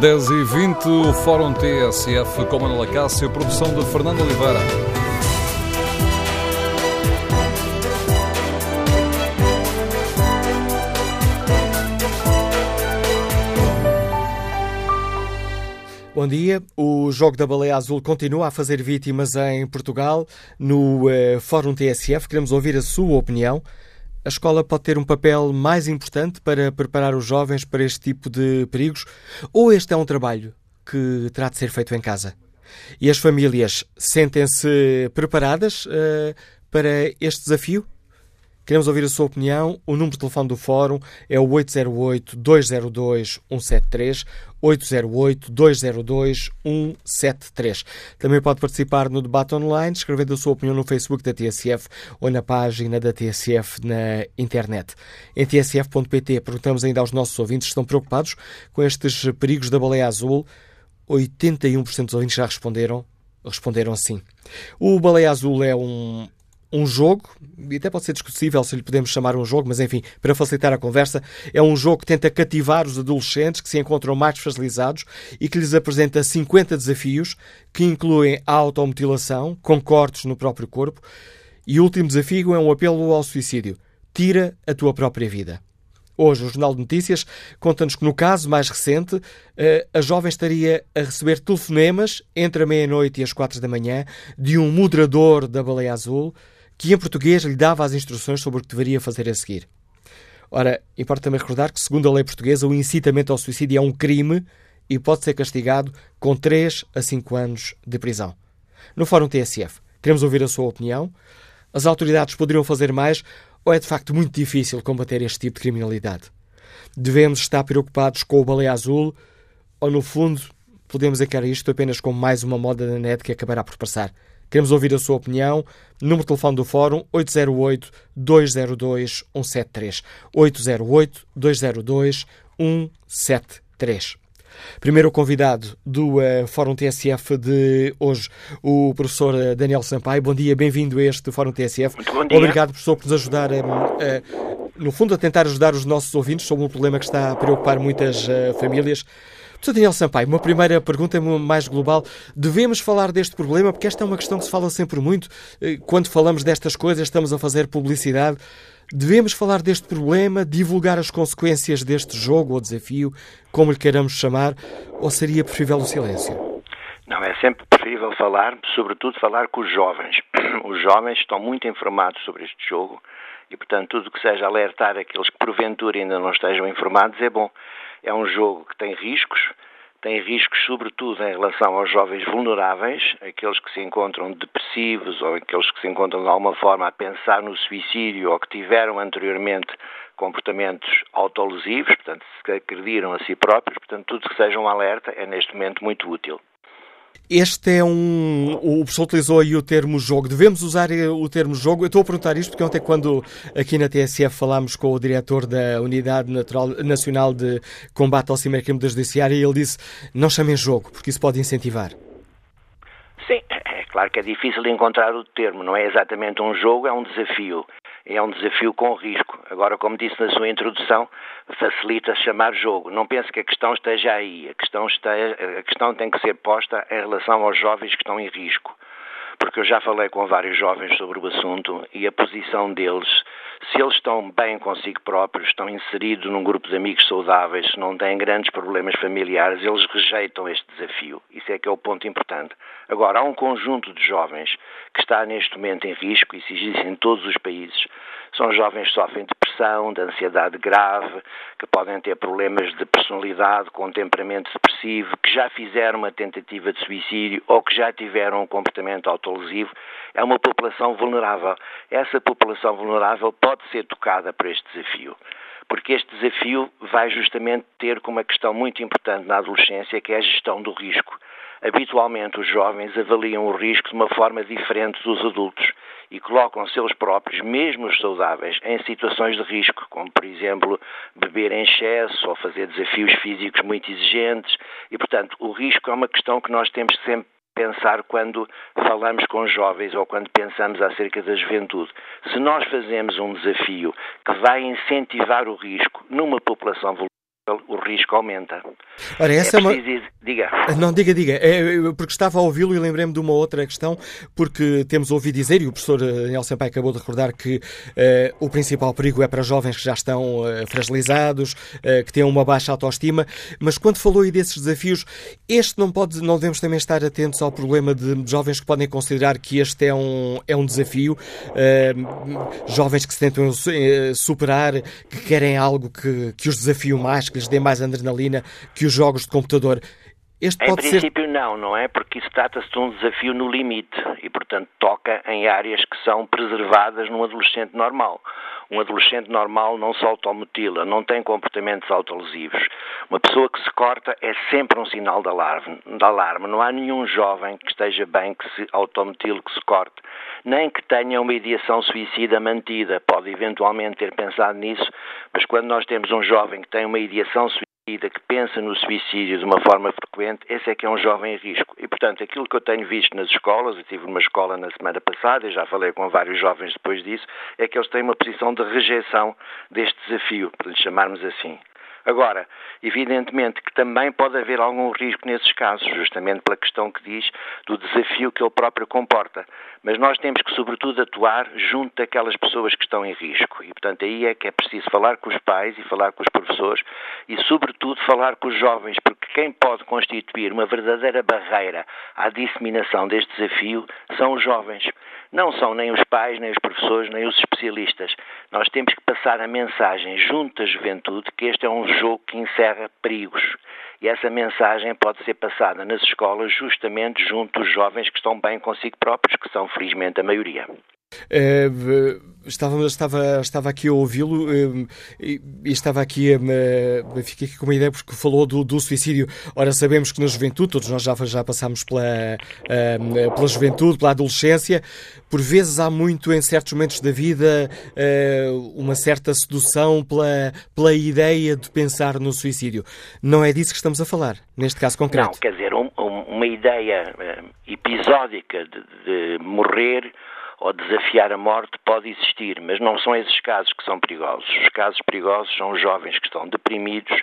10 e 20 o Fórum TSF com Manuela Cássio, produção de Fernando Oliveira. Bom dia. O jogo da baleia azul continua a fazer vítimas em Portugal. No uh, Fórum TSF, queremos ouvir a sua opinião. A escola pode ter um papel mais importante para preparar os jovens para este tipo de perigos? Ou este é um trabalho que terá de ser feito em casa? E as famílias sentem-se preparadas uh, para este desafio? Queremos ouvir a sua opinião. O número de telefone do Fórum é o 808-202-173, 808-202-173. Também pode participar no debate online, escrevendo a sua opinião no Facebook da TSF ou na página da TSF na internet. Em tsf.pt perguntamos ainda aos nossos ouvintes se estão preocupados com estes perigos da baleia azul. 81% dos ouvintes já responderam. Responderam sim. O Baleia Azul é um um jogo, e até pode ser discutível se lhe podemos chamar um jogo, mas enfim, para facilitar a conversa, é um jogo que tenta cativar os adolescentes que se encontram mais fragilizados e que lhes apresenta 50 desafios que incluem a automutilação, com cortes no próprio corpo, e o último desafio é um apelo ao suicídio. Tira a tua própria vida. Hoje, o Jornal de Notícias conta-nos que, no caso mais recente, eh, a jovem estaria a receber telefonemas entre a meia-noite e as quatro da manhã de um moderador da Baleia Azul que em português lhe dava as instruções sobre o que deveria fazer a seguir. Ora, importa também recordar que, segundo a lei portuguesa, o incitamento ao suicídio é um crime e pode ser castigado com 3 a 5 anos de prisão. No Fórum TSF, queremos ouvir a sua opinião. As autoridades poderiam fazer mais ou é de facto muito difícil combater este tipo de criminalidade? Devemos estar preocupados com o baleia azul ou, no fundo, podemos encarar isto apenas como mais uma moda na net que acabará por passar? Queremos ouvir a sua opinião. Número de telefone do Fórum 808-202-173. 808-202-173. Primeiro convidado do uh, Fórum TSF de hoje, o professor eh, Daniel Sampaio. Bom dia, bem-vindo a este Fórum TSF. Muito bom dia. Obrigado, professor, por nos ajudar, uh, uh, no fundo, a tentar ajudar os nossos ouvintes sobre um problema que está a preocupar muitas famílias. Professor Daniel Sampaio, uma primeira pergunta mais global. Devemos falar deste problema? Porque esta é uma questão que se fala sempre muito. Eh, quando falamos destas coisas, estamos a fazer publicidade. Devemos falar deste problema, divulgar as consequências deste jogo ou desafio, como lhe queiramos chamar, ou seria preferível o silêncio? Não, é sempre preferível falar, sobretudo falar com os jovens. Os jovens estão muito informados sobre este jogo e, portanto, tudo que seja alertar aqueles que porventura ainda não estejam informados é bom. É um jogo que tem riscos, tem riscos sobretudo em relação aos jovens vulneráveis, aqueles que se encontram depressivos ou aqueles que se encontram de alguma forma a pensar no suicídio ou que tiveram anteriormente comportamentos autolesivos, portanto, se agrediram a si próprios, portanto, tudo que seja um alerta é neste momento muito útil. Este é um. O professor utilizou aí o termo jogo. Devemos usar o termo jogo? Eu estou a perguntar isto porque ontem, quando aqui na TSF falámos com o diretor da Unidade Natural, Nacional de Combate ao Cibercrime da Judiciária, ele disse: não chamem jogo, porque isso pode incentivar. Sim, é claro que é difícil encontrar o termo. Não é exatamente um jogo, é um desafio é um desafio com risco. Agora, como disse na sua introdução, facilita chamar jogo. Não pense que a questão esteja aí. A questão, está, a questão tem que ser posta em relação aos jovens que estão em risco. Porque eu já falei com vários jovens sobre o assunto e a posição deles se eles estão bem consigo próprios, estão inseridos num grupo de amigos saudáveis, se não têm grandes problemas familiares, eles rejeitam este desafio. Isso é que é o ponto importante. Agora, há um conjunto de jovens que está neste momento em risco, e se existe em todos os países. São jovens que sofrem depressão, de ansiedade grave, que podem ter problemas de personalidade, com temperamento depressivo, que já fizeram uma tentativa de suicídio ou que já tiveram um comportamento autolesivo. É uma população vulnerável. Essa população vulnerável pode ser tocada por este desafio porque este desafio vai justamente ter como uma questão muito importante na adolescência, que é a gestão do risco. Habitualmente, os jovens avaliam o risco de uma forma diferente dos adultos e colocam-se eles próprios, mesmo os saudáveis, em situações de risco, como, por exemplo, beber em excesso ou fazer desafios físicos muito exigentes. E, portanto, o risco é uma questão que nós temos sempre pensar quando falamos com jovens ou quando pensamos acerca da juventude. Se nós fazemos um desafio que vai incentivar o risco numa população o risco aumenta. Ora, essa é, é uma... Diga. Não, diga, diga. É, porque estava a ouvi-lo e lembrei-me de uma outra questão, porque temos ouvido dizer, e o professor eh, Daniel Sampaio acabou de recordar, que uh, o principal perigo é para jovens que já estão uh, fragilizados, que têm uma baixa autoestima, mas quando falou aí desses desafios, este não pode, não devemos também estar atentos ao problema de jovens que podem considerar que este é um, é um desafio, jovens que se tentam superar, que querem algo que, que os desafie mais, que lhes dê mais adrenalina que os jogos de computador. Este em princípio ser... não, não é? Porque isso trata-se de um desafio no limite e, portanto, toca em áreas que são preservadas num adolescente normal. Um adolescente normal não se automutila, não tem comportamentos autolesivos. Uma pessoa que se corta é sempre um sinal de alarme. De alarme. Não há nenhum jovem que esteja bem que se automutile, que se corte, nem que tenha uma ideação suicida mantida. Pode eventualmente ter pensado nisso, mas quando nós temos um jovem que tem uma ideação suicida, que pensa no suicídio de uma forma frequente, esse é que é um jovem em risco. E, portanto, aquilo que eu tenho visto nas escolas, eu estive numa escola na semana passada e já falei com vários jovens depois disso, é que eles têm uma posição de rejeição deste desafio, lhe chamarmos assim. Agora, evidentemente que também pode haver algum risco nesses casos, justamente pela questão que diz do desafio que ele próprio comporta. Mas nós temos que, sobretudo, atuar junto daquelas pessoas que estão em risco. E, portanto, aí é que é preciso falar com os pais e falar com os professores e, sobretudo, falar com os jovens, porque quem pode constituir uma verdadeira barreira à disseminação deste desafio são os jovens. Não são nem os pais, nem os professores, nem os especialistas. Nós temos que passar a mensagem junto da juventude que este é um jogo que encerra perigos. E essa mensagem pode ser passada nas escolas justamente junto dos jovens que estão bem consigo próprios, que são felizmente a maioria. É, estava, estava, estava aqui a ouvi-lo eh, e, estava aqui a, a, fiquei aqui com uma ideia porque falou do, do, suicídio. Ora, sabemos que na juventude, todos nós já, já passámos pela, pela juventude, pela adolescência, por vezes há muito em certos momentos da vida uma certa sedução pela, pela ideia de pensar no suicídio. Não é disso que estamos a falar, neste caso concreto. Não, quer dizer, um, um, uma ideia episódica de, de morrer ou desafiar a morte pode existir, mas não são esses casos que são perigosos. Os casos perigosos são os jovens que estão deprimidos,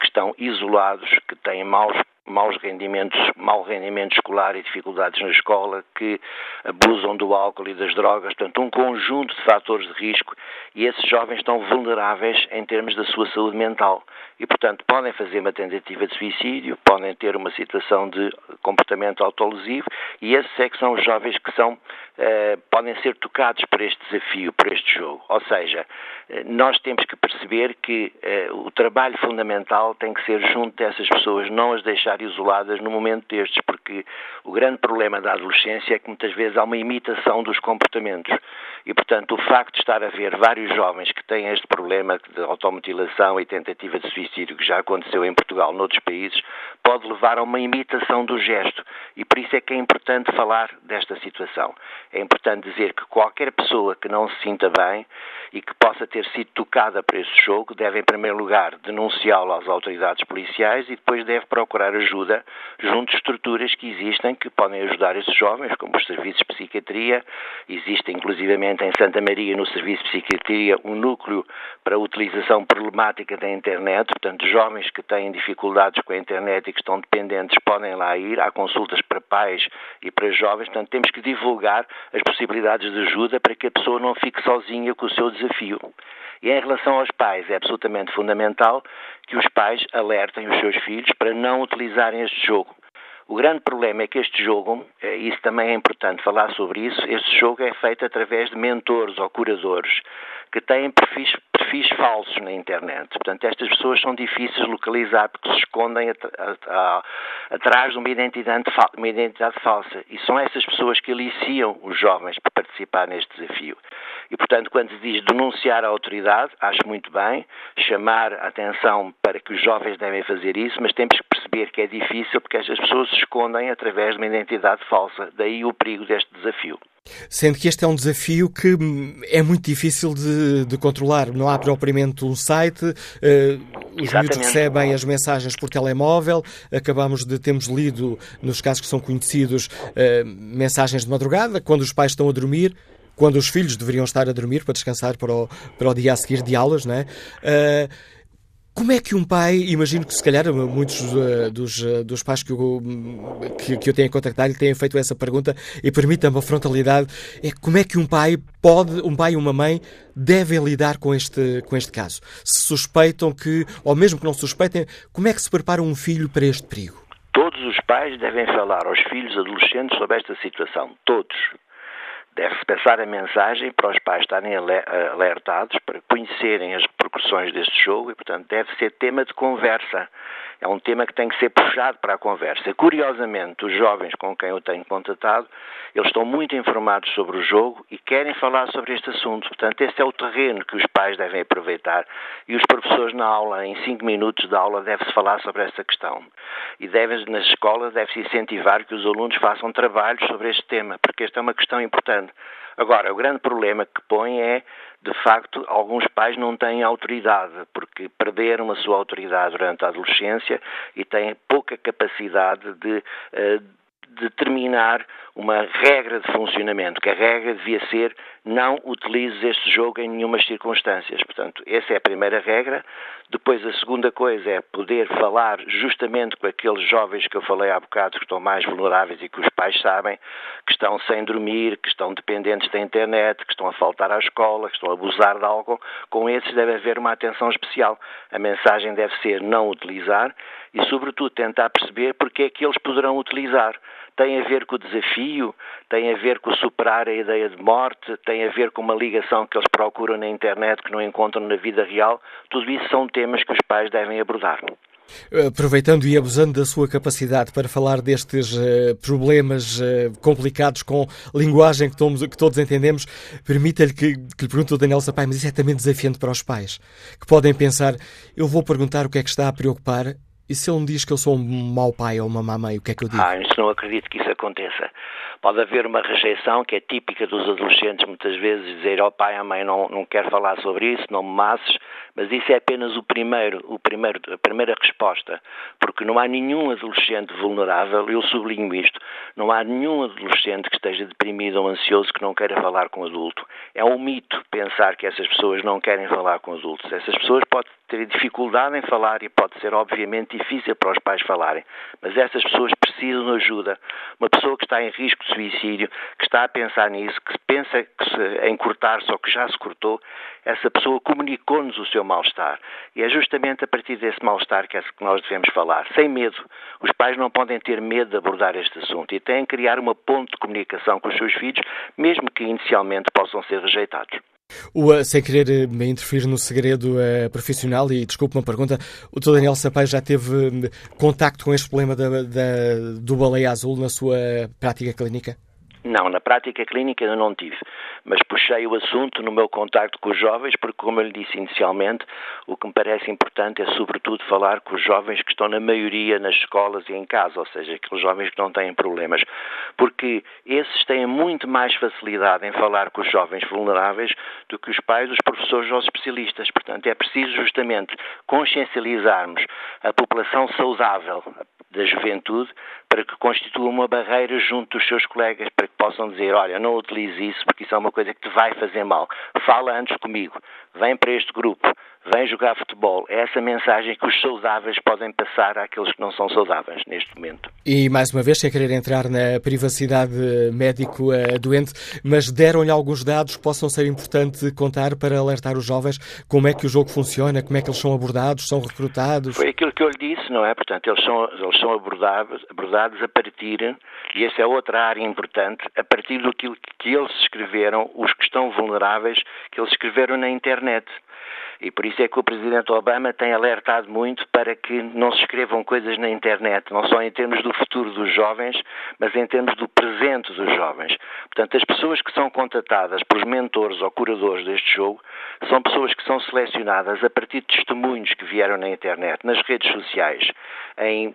que estão isolados, que têm maus maus rendimentos, mau rendimento escolar e dificuldades na escola, que abusam do álcool e das drogas, portanto, um conjunto de fatores de risco e esses jovens estão vulneráveis em termos da sua saúde mental e, portanto, podem fazer uma tentativa de suicídio, podem ter uma situação de comportamento autolesivo e esses é que são os jovens que são, eh, podem ser tocados por este desafio, por este jogo. Ou seja, eh, nós temos que perceber que eh, o trabalho fundamental tem que ser junto dessas pessoas, não as deixar isoladas no momento destes, porque o grande problema da adolescência é que muitas vezes há uma imitação dos comportamentos. E, portanto, o facto de estar a ver vários jovens que têm este problema de automutilação e tentativa de suicídio, que já aconteceu em Portugal, noutros países, pode levar a uma imitação do gesto. E por isso é que é importante falar desta situação. É importante dizer que qualquer pessoa que não se sinta bem e que possa ter sido tocada por esse jogo deve, em primeiro lugar, denunciá-lo às autoridades policiais e depois deve procurar ajuda junto de estruturas que existem que podem ajudar esses jovens, como os serviços de psiquiatria. Existe, inclusivamente, em Santa Maria, no Serviço de Psiquiatria, um núcleo para a utilização problemática da internet. Portanto, jovens que têm dificuldades com a internet e que estão dependentes podem lá ir. Há consultas para pais e para jovens. Portanto, temos que divulgar as possibilidades de ajuda para que a pessoa não fique sozinha com o seu desafio. E em relação aos pais, é absolutamente fundamental que os pais alertem os seus filhos para não utilizarem este jogo. O grande problema é que este jogo, eh, isso também é importante falar sobre isso, este jogo é feito através de mentores ou curadores que têm perfis, perfis falsos na internet. Portanto, estas pessoas são difíceis de localizar porque se escondem atrás de uma identidade, uma identidade falsa. E são essas pessoas que aliciam os jovens para participar neste desafio. E, portanto, quando se diz denunciar a autoridade, acho muito bem, chamar a atenção para que os jovens devem fazer isso, mas temos que perceber que é difícil porque estas pessoas se escondem através de uma identidade falsa. Daí o perigo deste desafio. Sendo que este é um desafio que é muito difícil de, de controlar. Não há propriamente um site, uh, os miúdos recebem as mensagens por telemóvel, acabamos de, temos lido, nos casos que são conhecidos, uh, mensagens de madrugada, quando os pais estão a dormir, quando os filhos deveriam estar a dormir para descansar para o, para o dia a seguir de aulas, não é? Uh, Como é que um pai, imagino que se calhar muitos uh, dos, uh, dos pais que eu, que, que eu tenho contactado lhe têm feito essa pergunta e permita-me a frontalidade, é como é que um pai pode, um pai e uma mãe devem lidar com este, com este caso? Se suspeitam que, ou mesmo que não suspeitem, como é que se prepara um filho para este perigo? Todos os pais devem falar aos filhos adolescentes sobre esta situação. Todos. Deve-se passar a mensagem para os pais estarem alertados, para conhecerem as repercussões deste jogo e, portanto, deve ser tema de conversa. É um tema que tem que ser puxado para a conversa. Curiosamente, os jovens com quem eu tenho contatado, eles estão muito informados sobre o jogo e querem falar sobre este assunto. Portanto, este é o terreno que os pais devem aproveitar e os professores na aula, em cinco minutos de aula, deve-se falar sobre esta questão. E deve, nas escolas deve-se incentivar que os alunos façam trabalhos sobre este tema, porque esta é uma questão importante. Agora, o grande problema que põe é, de facto, alguns pais não têm autoridade, porque perderam a sua autoridade durante a adolescência e têm pouca capacidade de uh, determinar uma regra de funcionamento, que a regra devia ser não utilizes este jogo em nenhumas circunstâncias. Portanto, essa é a primeira regra. Depois, a segunda coisa é poder falar justamente com aqueles jovens que eu falei há bocado, que estão mais vulneráveis e que os pais sabem, que estão sem dormir, que estão dependentes da internet, que estão a faltar à escola, que estão a abusar de algo. Com esses deve haver uma atenção especial. A mensagem deve ser não utilizar e, sobretudo, tentar perceber porque é que eles poderão utilizar tem a ver com o desafio, tem a ver com superar a ideia de morte, tem a ver com uma ligação que eles procuram na internet que não encontram na vida real. Tudo isso são temas que os pais devem abordar. Aproveitando e abusando da sua capacidade para falar destes uh, problemas uh, complicados com linguagem que todos entendemos, permita-lhe que, que lhe pergunte o Daniel Sapai, mas isso é também desafiante para os pais, que podem pensar, eu vou perguntar o que é que está a preocupar e se ele me diz que eu sou um mau pai ou uma má mãe, o que é que eu digo? Ah, isso não acredito que isso aconteça. Pode haver uma rejeição que é típica dos adolescentes, muitas vezes, dizer ao oh, pai, à mãe, não, não quero falar sobre isso, não me masses, mas isso é apenas o primeiro, o primeiro, a primeira resposta, porque não há nenhum adolescente vulnerável, eu sublinho isto, não há nenhum adolescente que esteja deprimido ou ansioso que não queira falar com adulto. É um mito pensar que essas pessoas não querem falar com adultos. Essas pessoas podem ter dificuldade em falar e pode ser, obviamente, difícil para os pais falarem, mas essas pessoas precisam de ajuda. Uma pessoa que está em risco de suicídio, que está a pensar nisso, que pensa que se, em cortar-se ou que já se cortou, essa pessoa comunicou-nos o seu mal-estar. E é justamente a partir desse mal-estar que é que nós devemos falar, sem medo. Os pais não podem ter medo de abordar este assunto e têm que criar uma ponte de comunicação com os seus filhos, mesmo que inicialmente possam ser rejeitados. O, uh, sem querer me interferir no segredo uh, profissional, e desculpe uma pergunta, o Dr. Daniel Sapai já teve uh, contacto com este problema da, da, do baleia azul na sua prática clínica? Não, na prática clínica eu não tive, mas puxei o assunto no meu contacto com os jovens, porque, como eu lhe disse inicialmente, o que me parece importante é, sobretudo, falar com os jovens que estão na maioria nas escolas e em casa, ou seja, aqueles jovens que não têm problemas, porque esses têm muito mais facilidade em falar com os jovens vulneráveis do que os pais, os professores ou os especialistas. Portanto, é preciso justamente consciencializarmos a população saudável, da juventude para que constitua uma barreira junto dos seus colegas, para que possam dizer, olha, não utilize isso porque isso é uma coisa que te vai fazer mal. Fala antes comigo, vem para este grupo, vem jogar futebol. É essa mensagem que os saudáveis podem passar àqueles que não são saudáveis neste momento. E mais uma vez, sem querer entrar na privacidade médico-doente, mas deram-lhe alguns dados que possam ser importantes contar para alertar os jovens como é que o jogo funciona, como é que eles são abordados, são recrutados? Foi aquilo que eu lhe disse, não é? Portanto, eles são, eles são abordados, abordados a partir, e essa é outra área importante, a partir do que, que eles escreveram, os que estão vulneráveis, que eles escreveram na internet. E por isso é que o Presidente Obama tem alertado muito para que não se escrevam coisas na internet, não só em termos do futuro dos jovens, mas em termos do presente dos jovens. Portanto, as pessoas que são contatadas pelos mentores ou curadores deste jogo são pessoas que são selecionadas a partir de testemunhos que vieram na internet, nas redes sociais, em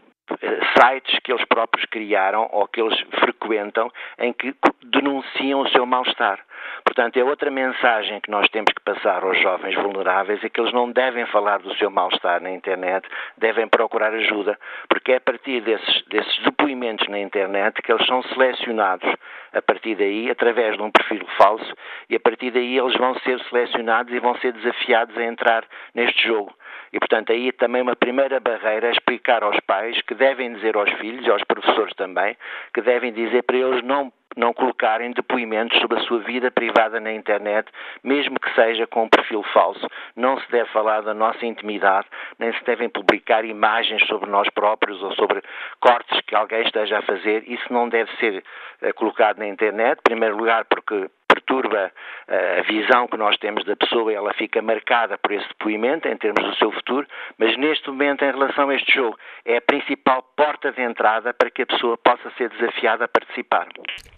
sites que eles próprios criaram ou que eles frequentam em que denunciam o seu mal-estar. Portanto, é outra mensagem que nós temos que passar aos jovens vulneráveis, é que eles não devem falar do seu mal-estar na internet, devem procurar ajuda, porque é a partir desses, desses depoimentos na internet que eles são selecionados a partir daí, através de um perfil falso, e a partir daí eles vão ser selecionados e vão ser desafiados a entrar neste jogo. E, portanto, aí também uma primeira barreira é explicar aos pais que devem dizer aos filhos, aos professores também, que devem dizer para eles não não colocarem depoimentos sobre a sua vida privada na internet, mesmo que seja com um perfil falso. Não se deve falar da nossa intimidade, nem se devem publicar imagens sobre nós próprios ou sobre cortes que alguém esteja a fazer. Isso não deve ser uh, colocado na internet, em primeiro lugar porque perturba eh, a visão que nós temos da pessoa, ela fica marcada por esse depoimento em termos do seu futuro, mas neste momento, em relação a este jogo, é a principal porta de entrada para que a pessoa possa ser desafiada a participar.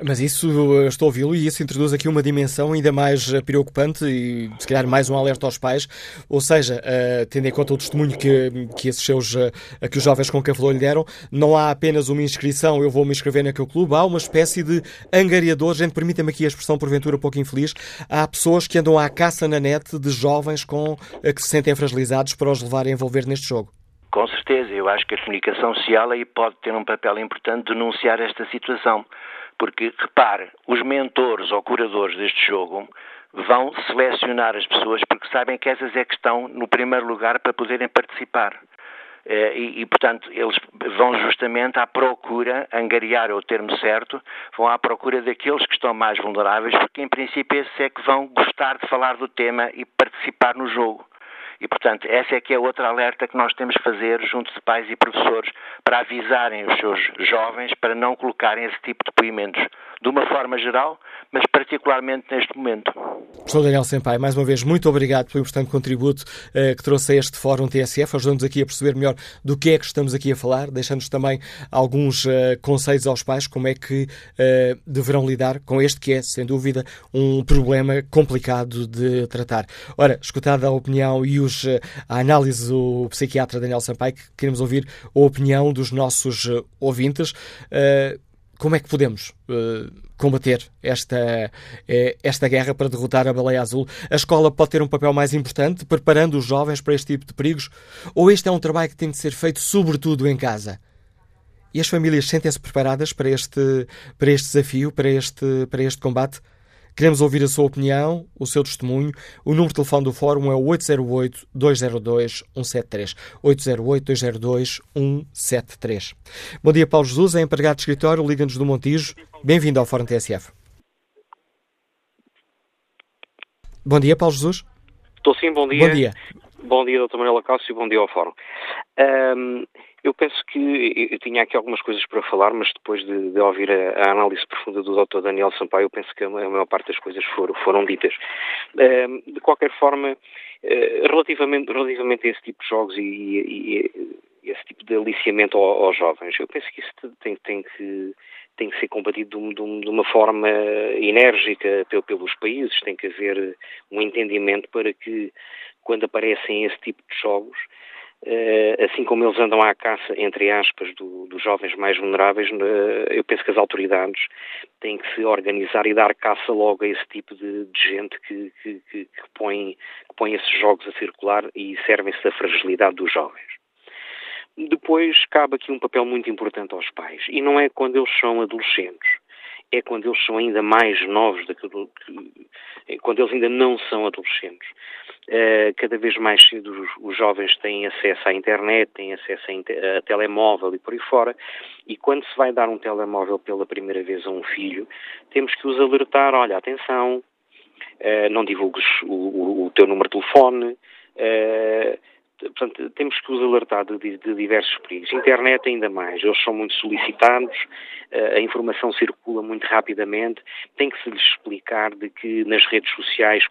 Mas isso, estou a ouvi-lo, e isso introduz aqui uma dimensão ainda mais eh, preocupante e, se calhar, mais um alerta aos pais, ou seja, uh, tendo em conta o testemunho que, que esses seus, que os jovens com falou lhe deram, não há apenas uma inscrição, eu vou me inscrever naquele clube, há uma espécie de angariador, gente, permita-me aqui a expressão porventura um pouco infeliz, há pessoas que andam à caça na net de jovens com, eh, que se sentem fragilizados para os levar a envolver neste jogo. Com certeza, eu acho que a comunicação social aí pode ter um papel importante de denunciar esta situação. Porque, repare, os mentores ou curadores deste jogo vão selecionar as pessoas porque sabem que essas é que estão no primeiro lugar para poderem participar. Eh, e, e, portanto, eles vão justamente à procura, angariar é o termo certo, vão à procura daqueles que estão mais vulneráveis, porque em princípio esses é que vão gostar de falar do tema e participar no jogo. E, portanto, essa é que é outra alerta que nós temos que fazer junto de pais e professores para avisarem os seus jovens para não colocarem esse tipo de depoimentos de uma forma geral, mas particularmente neste momento. Professor Daniel Senpai, mais uma vez, muito obrigado pelo importante contributo eh, que trouxe a este Fórum TSF, ajudando-nos aqui a perceber melhor do que é que estamos aqui a falar, deixando-nos também alguns eh, conselhos aos pais, como é que eh, deverão lidar com este que é, sem dúvida, um problema complicado de tratar. Ora, escutada a opinião e os, eh, a análise do psiquiatra Daniel Sampaio, queremos ouvir a opinião dos nossos eh, ouvintes. Uh, como é que podemos uh, combater esta, uh, esta guerra para derrotar a baleia azul? A escola pode ter um papel mais importante, preparando os jovens para este tipo de perigos? Ou este é um trabalho que tem de ser feito sobretudo em casa? E as famílias sentem-se preparadas para este, para este desafio, para este, para este combate? Queremos ouvir a sua opinião, o seu testemunho. O número de telefone do Fórum é o 808-202-173. 808-202-173. Bom dia, Paulo Jesus, é empregado de escritório, Liga-nos do Montijo. Bem-vindo ao Fórum TSF. Bom dia, Paulo Jesus. Estou sim, bom dia. Bom dia. Bom dia, Dr. Manuela Cássio, bom dia ao Fórum. Um, eu penso que eu tinha aqui algumas coisas para falar, mas depois de, de ouvir a, a, análise profunda do Dr. Daniel Sampaio, eu penso que a, maior parte das coisas foram, foram ditas. De qualquer forma, uh, relativamente, relativamente a esse tipo de jogos e, e, e esse tipo de aliciamento aos, jovens, eu penso que isso tem, tem que tem que ser combatido de, uma forma enérgica pelos países, tem que haver um entendimento para que, quando aparecem esse tipo de jogos, eh, assim como eles andam à caça, entre aspas, do, dos jovens mais vulneráveis, eh, eu penso que as autoridades têm que se organizar e dar caça logo a esse tipo de, de gente que, que, que, põe, que põe esses jogos a circular e servem-se da fragilidade dos jovens. Depois cabe aqui um papel muito importante aos pais, e não é quando eles são adolescentes, é quando eles são ainda mais novos, que, quando eles ainda não são adolescentes. Uh, cada vez mais cedo os, os, jovens têm acesso à internet, têm acesso a, a, telemóvel e por aí fora, e quando se vai dar um telemóvel pela primeira vez a um filho, temos que os alertar, olha, atenção, uh, não divulgues o, o, o, teu número de telefone, uh, portanto, temos que os alertar de, de, diversos perigos. Internet ainda mais, eles são muito solicitados, a informação circula muito rapidamente, tem que se lhes explicar de que nas redes sociais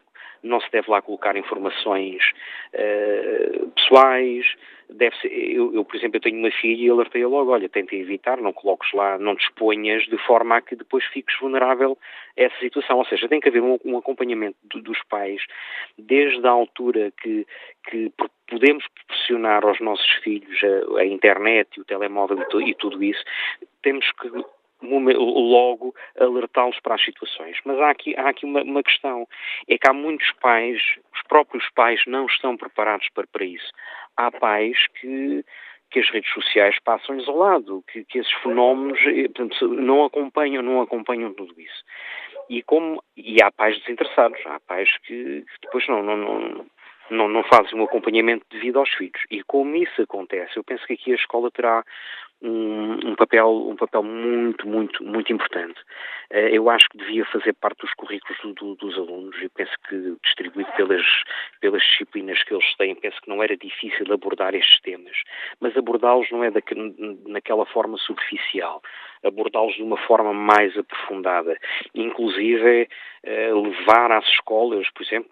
não se deve lá colocar informações uh, pessoais, deve ser, eu, eu, por exemplo, eu tenho uma filha e alertei-a logo, olha, tenta evitar, não coloques lá, não te exponhas de forma a que depois fiques vulnerável a essa situação. Ou seja, tem que haver um, um acompanhamento do, dos pais desde a altura que, que podemos proporcionar aos nossos filhos a, a internet, o telemóvel e, e tudo isso, temos que logo alertá-los para as situações. Mas há aqui, há aqui uma, uma, questão, é que há muitos pais, os próprios pais não estão preparados para, para isso. Há pais que que as redes sociais passam-lhes ao lado, que, que esses fenómenos eh, portanto, não acompanham, não acompanham tudo isso. E como e há pais desinteressados, há pais que, que depois não, não, não não, não um acompanhamento devido aos filhos. E como isso acontece, eu penso que aqui a escola terá um, um, papel, um papel muito, muito, muito importante. Uh, eu acho que devia fazer parte dos currículos do, do, dos alunos e penso que, distribuído pelas, pelas disciplinas que eles têm, penso que não era difícil abordar estes temas. Mas abordá-los não é daquele, naquela forma superficial. Abordá-los de uma forma mais aprofundada. Inclusive, uh, levar às escolas, por exemplo,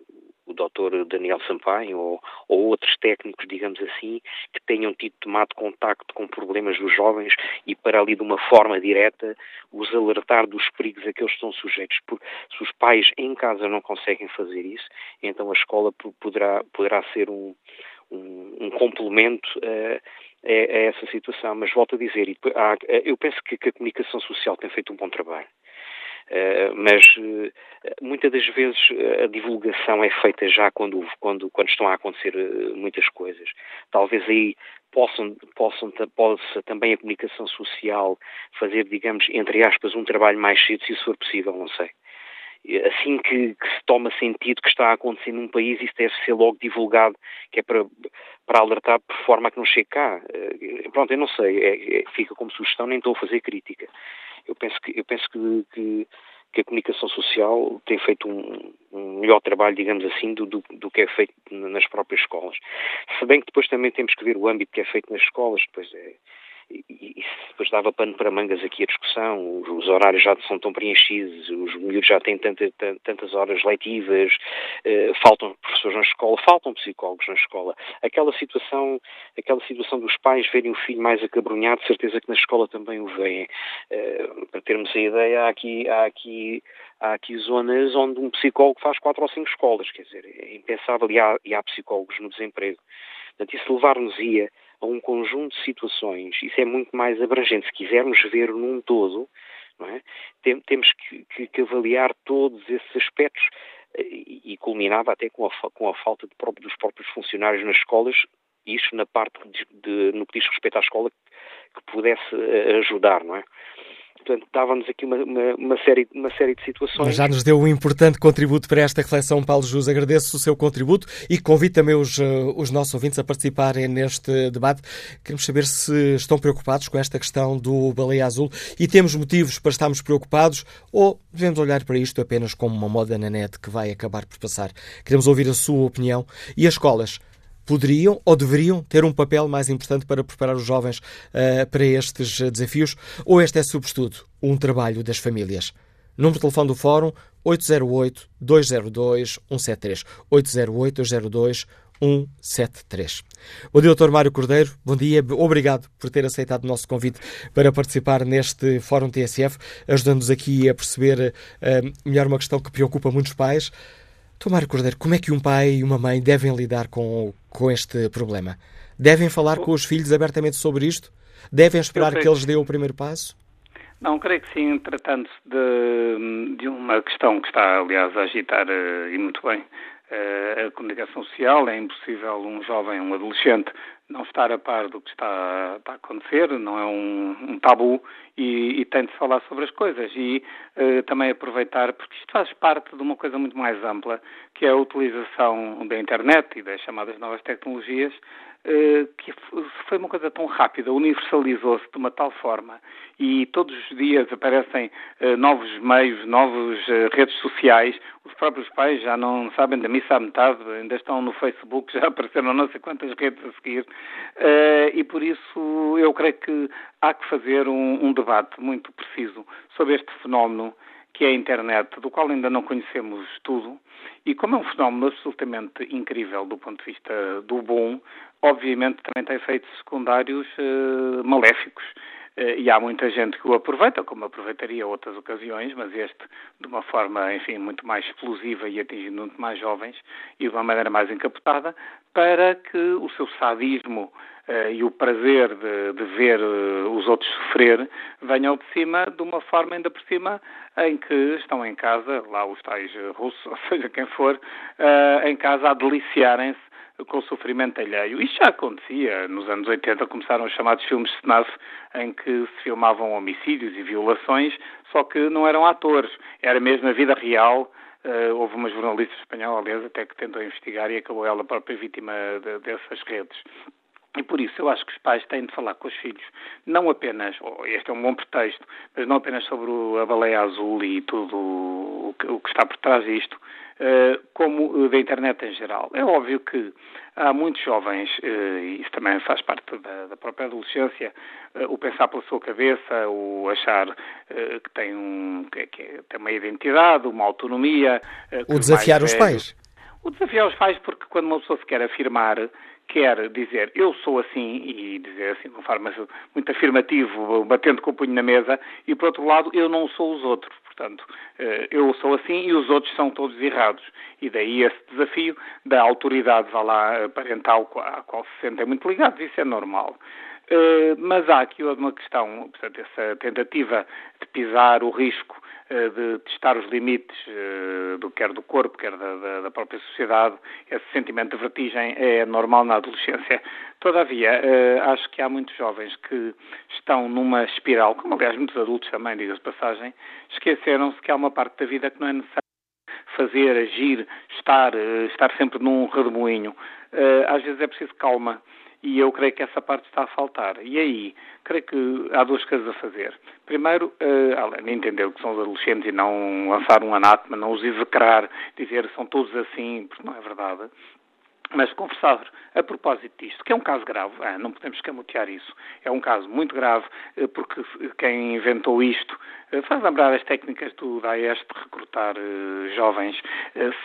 Dr. Daniel Sampaio ou, ou, outros técnicos, digamos assim, que tenham tido tomado contacto com problemas dos jovens e para ali de uma forma direta os alertar dos perigos a que eles estão sujeitos. Porque se os pais em casa não conseguem fazer isso, então a escola poderá, poderá ser um, um, um complemento a, a, essa situação. Mas volto a dizer, eu penso que a comunicação social tem feito um bom trabalho. Eh, mas uh, muitas das vezes a divulgação é feita já quando, quando, quando estão a acontecer muitas coisas. Talvez aí possam, possam, possa também a comunicação social fazer, digamos, entre aspas, um trabalho mais cedo, se isso for possível, não sei. Assim que, que, se toma sentido que está a acontecer num país, isso deve ser logo divulgado, que é para, para alertar por forma a que não chegue cá. Pronto, eu não sei, é, é, fica como sugestão, nem estou a fazer crítica. Eu penso que, eu penso que, que, que a comunicação social tem feito um, um melhor trabalho, digamos assim, do, do, do, que é feito nas próprias escolas. Se bem que depois também temos que ver o âmbito que é feito nas escolas, depois é, e, depois dava pano para mangas aqui a discussão, os, os, horários já são tão preenchidos, os miúdos já têm tanta, tantas horas letivas, eh, faltam professores na escola, faltam psicólogos na escola. Aquela situação, aquela situação dos pais verem o filho mais acabrunhado, certeza que na escola também o veem. Eh, para termos a ideia, há aqui, há aqui há aqui zonas onde um psicólogo faz quatro ou cinco escolas, quer dizer, é impensável e há, e há psicólogos no desemprego. Portanto, isso levar-nos-ia a um conjunto de situações, isso é muito mais abrangente. Se quisermos ver num todo, é? Tem, temos que, que, que, avaliar todos esses aspectos eh, e, e culminava até com a, com a falta de, dos próprios funcionários nas escolas, isso na parte de, de, no que diz respeito à escola que pudesse eh, ajudar, não é? Portanto, dava-nos aqui uma, uma, uma, série, uma série de situações. Mas já nos deu um importante contributo para esta reflexão, Paulo Jus. Agradeço o seu contributo e convido também os, eh, os nossos ouvintes a participarem neste debate. Queremos saber se estão preocupados com esta questão do baleia azul e temos motivos para estarmos preocupados ou devemos olhar para isto apenas como uma moda na net que vai acabar por passar. Queremos ouvir a sua opinião e as escolas poderiam ou deveriam ter um papel mais importante para preparar os jovens uh, para estes desafios? Ou este é, sobretudo, um trabalho das famílias? Número de telefone do Fórum 808-202-173. 808-202-173. Bom dia, Dr. Mário Cordeiro. Bom dia. Obrigado por ter aceitado o nosso convite para participar neste Fórum TSF, ajudando-nos aqui a perceber uh, melhor uma questão que preocupa muitos pais. Tomar Cordeiro, como é que um pai e uma mãe devem lidar com, com este problema? Devem falar com os filhos abertamente sobre isto? Devem esperar que eles dêem o primeiro passo? Não, creio que sim, tratando-se de, de uma questão que está, aliás, a agitar, eh, e muito bem, eh, a comunicação social. É impossível um jovem, um adolescente, não estar a par do que está, está a acontecer, não é um, um tabu e, e, tem de falar sobre as coisas. E uh, também aproveitar, porque isto faz parte de uma coisa muito mais ampla, que é a utilização da internet e das chamadas novas tecnologias, que foi uma coisa tão rápida, universalizou-se de uma tal forma e todos os dias aparecem uh, novos meios, novas redes sociais, os próprios pais já não sabem da missa à metade, ainda estão no Facebook, já apareceram não sei quantas redes a seguir, e por isso eu creio que há que fazer um, um debate muito preciso sobre este fenómeno que é a internet, do qual ainda não conhecemos tudo, e como é um fenómeno absolutamente incrível do ponto de vista do bom, obviamente também tem efeitos secundários uh, maléficos. Uh, e há muita gente que o aproveita, como aproveitaria outras ocasiões, mas este de uma forma, enfim, muito mais explosiva e atingindo muito mais jovens e de uma maneira mais encapotada, para que o seu sadismo e o prazer de, de ver uh, os outros sofrer venham de cima de uma forma ainda por cima em que estão em casa, lá os tais russos, ou seja, quem for, em casa a deliciarem-se com o sofrimento alheio. Isto já acontecia. Nos anos 80 começaram os chamados filmes snuff, em que se filmavam homicídios e violações, só que não eram atores. Era mesmo a vida real. Uh, houve uma jornalista espanhola, aliás, até que tentou investigar e acabou ela própria vítima de, dessas redes. E por isso eu acho que os pais têm de falar com os filhos, não apenas, oh, este é um bom pretexto, mas não apenas sobre a baleia azul e tudo o que, o que está por trás disto, uh, como da internet em geral. É óbvio que há muitos jovens, uh, e isso também faz parte da, da própria adolescência, uh, o pensar pela sua cabeça, o achar que tem, um, que, que tem uma identidade, uma autonomia. o desafiar os pais. O desafiar os pais, porque quando uma pessoa se quer afirmar, quer dizer eu sou assim e dizer assim de uma forma muito afirmativa, batendo com o punho na mesa, e por outro lado eu não sou os outros. Portanto, eh, eu sou assim e os outros são todos errados. E daí esse desafio da autoridade, vá lá, parental, à qual se sentem muito ligados, isso é normal. Eh, mas há aqui uma questão, portanto, essa tentativa de pisar o risco eh, de testar os limites, eh, do, quer do corpo, quer da, da, da, própria sociedade, esse sentimento de vertigem é normal na adolescência. Todavia, eh, acho que há muitos jovens que estão numa espiral, como aliás muitos adultos também, diga-se passagem, esqueceram-se que há uma parte da vida que não é necessário fazer, agir, estar, estar sempre num redemoinho. Às vezes é preciso calma e eu creio que essa parte está a faltar. E aí, creio que há duas coisas a fazer. Primeiro, uh, além de entender o que são os adolescentes e não lançar um anátema, não os execrar, dizer são todos assim, porque não é verdade. Mas conversar a propósito disto, que é um caso grave, ah, não podemos escamotear isso, é um caso muito grave, eh, porque quem inventou isto eh, faz lembrar as técnicas do Daesh de recrutar uh, jovens,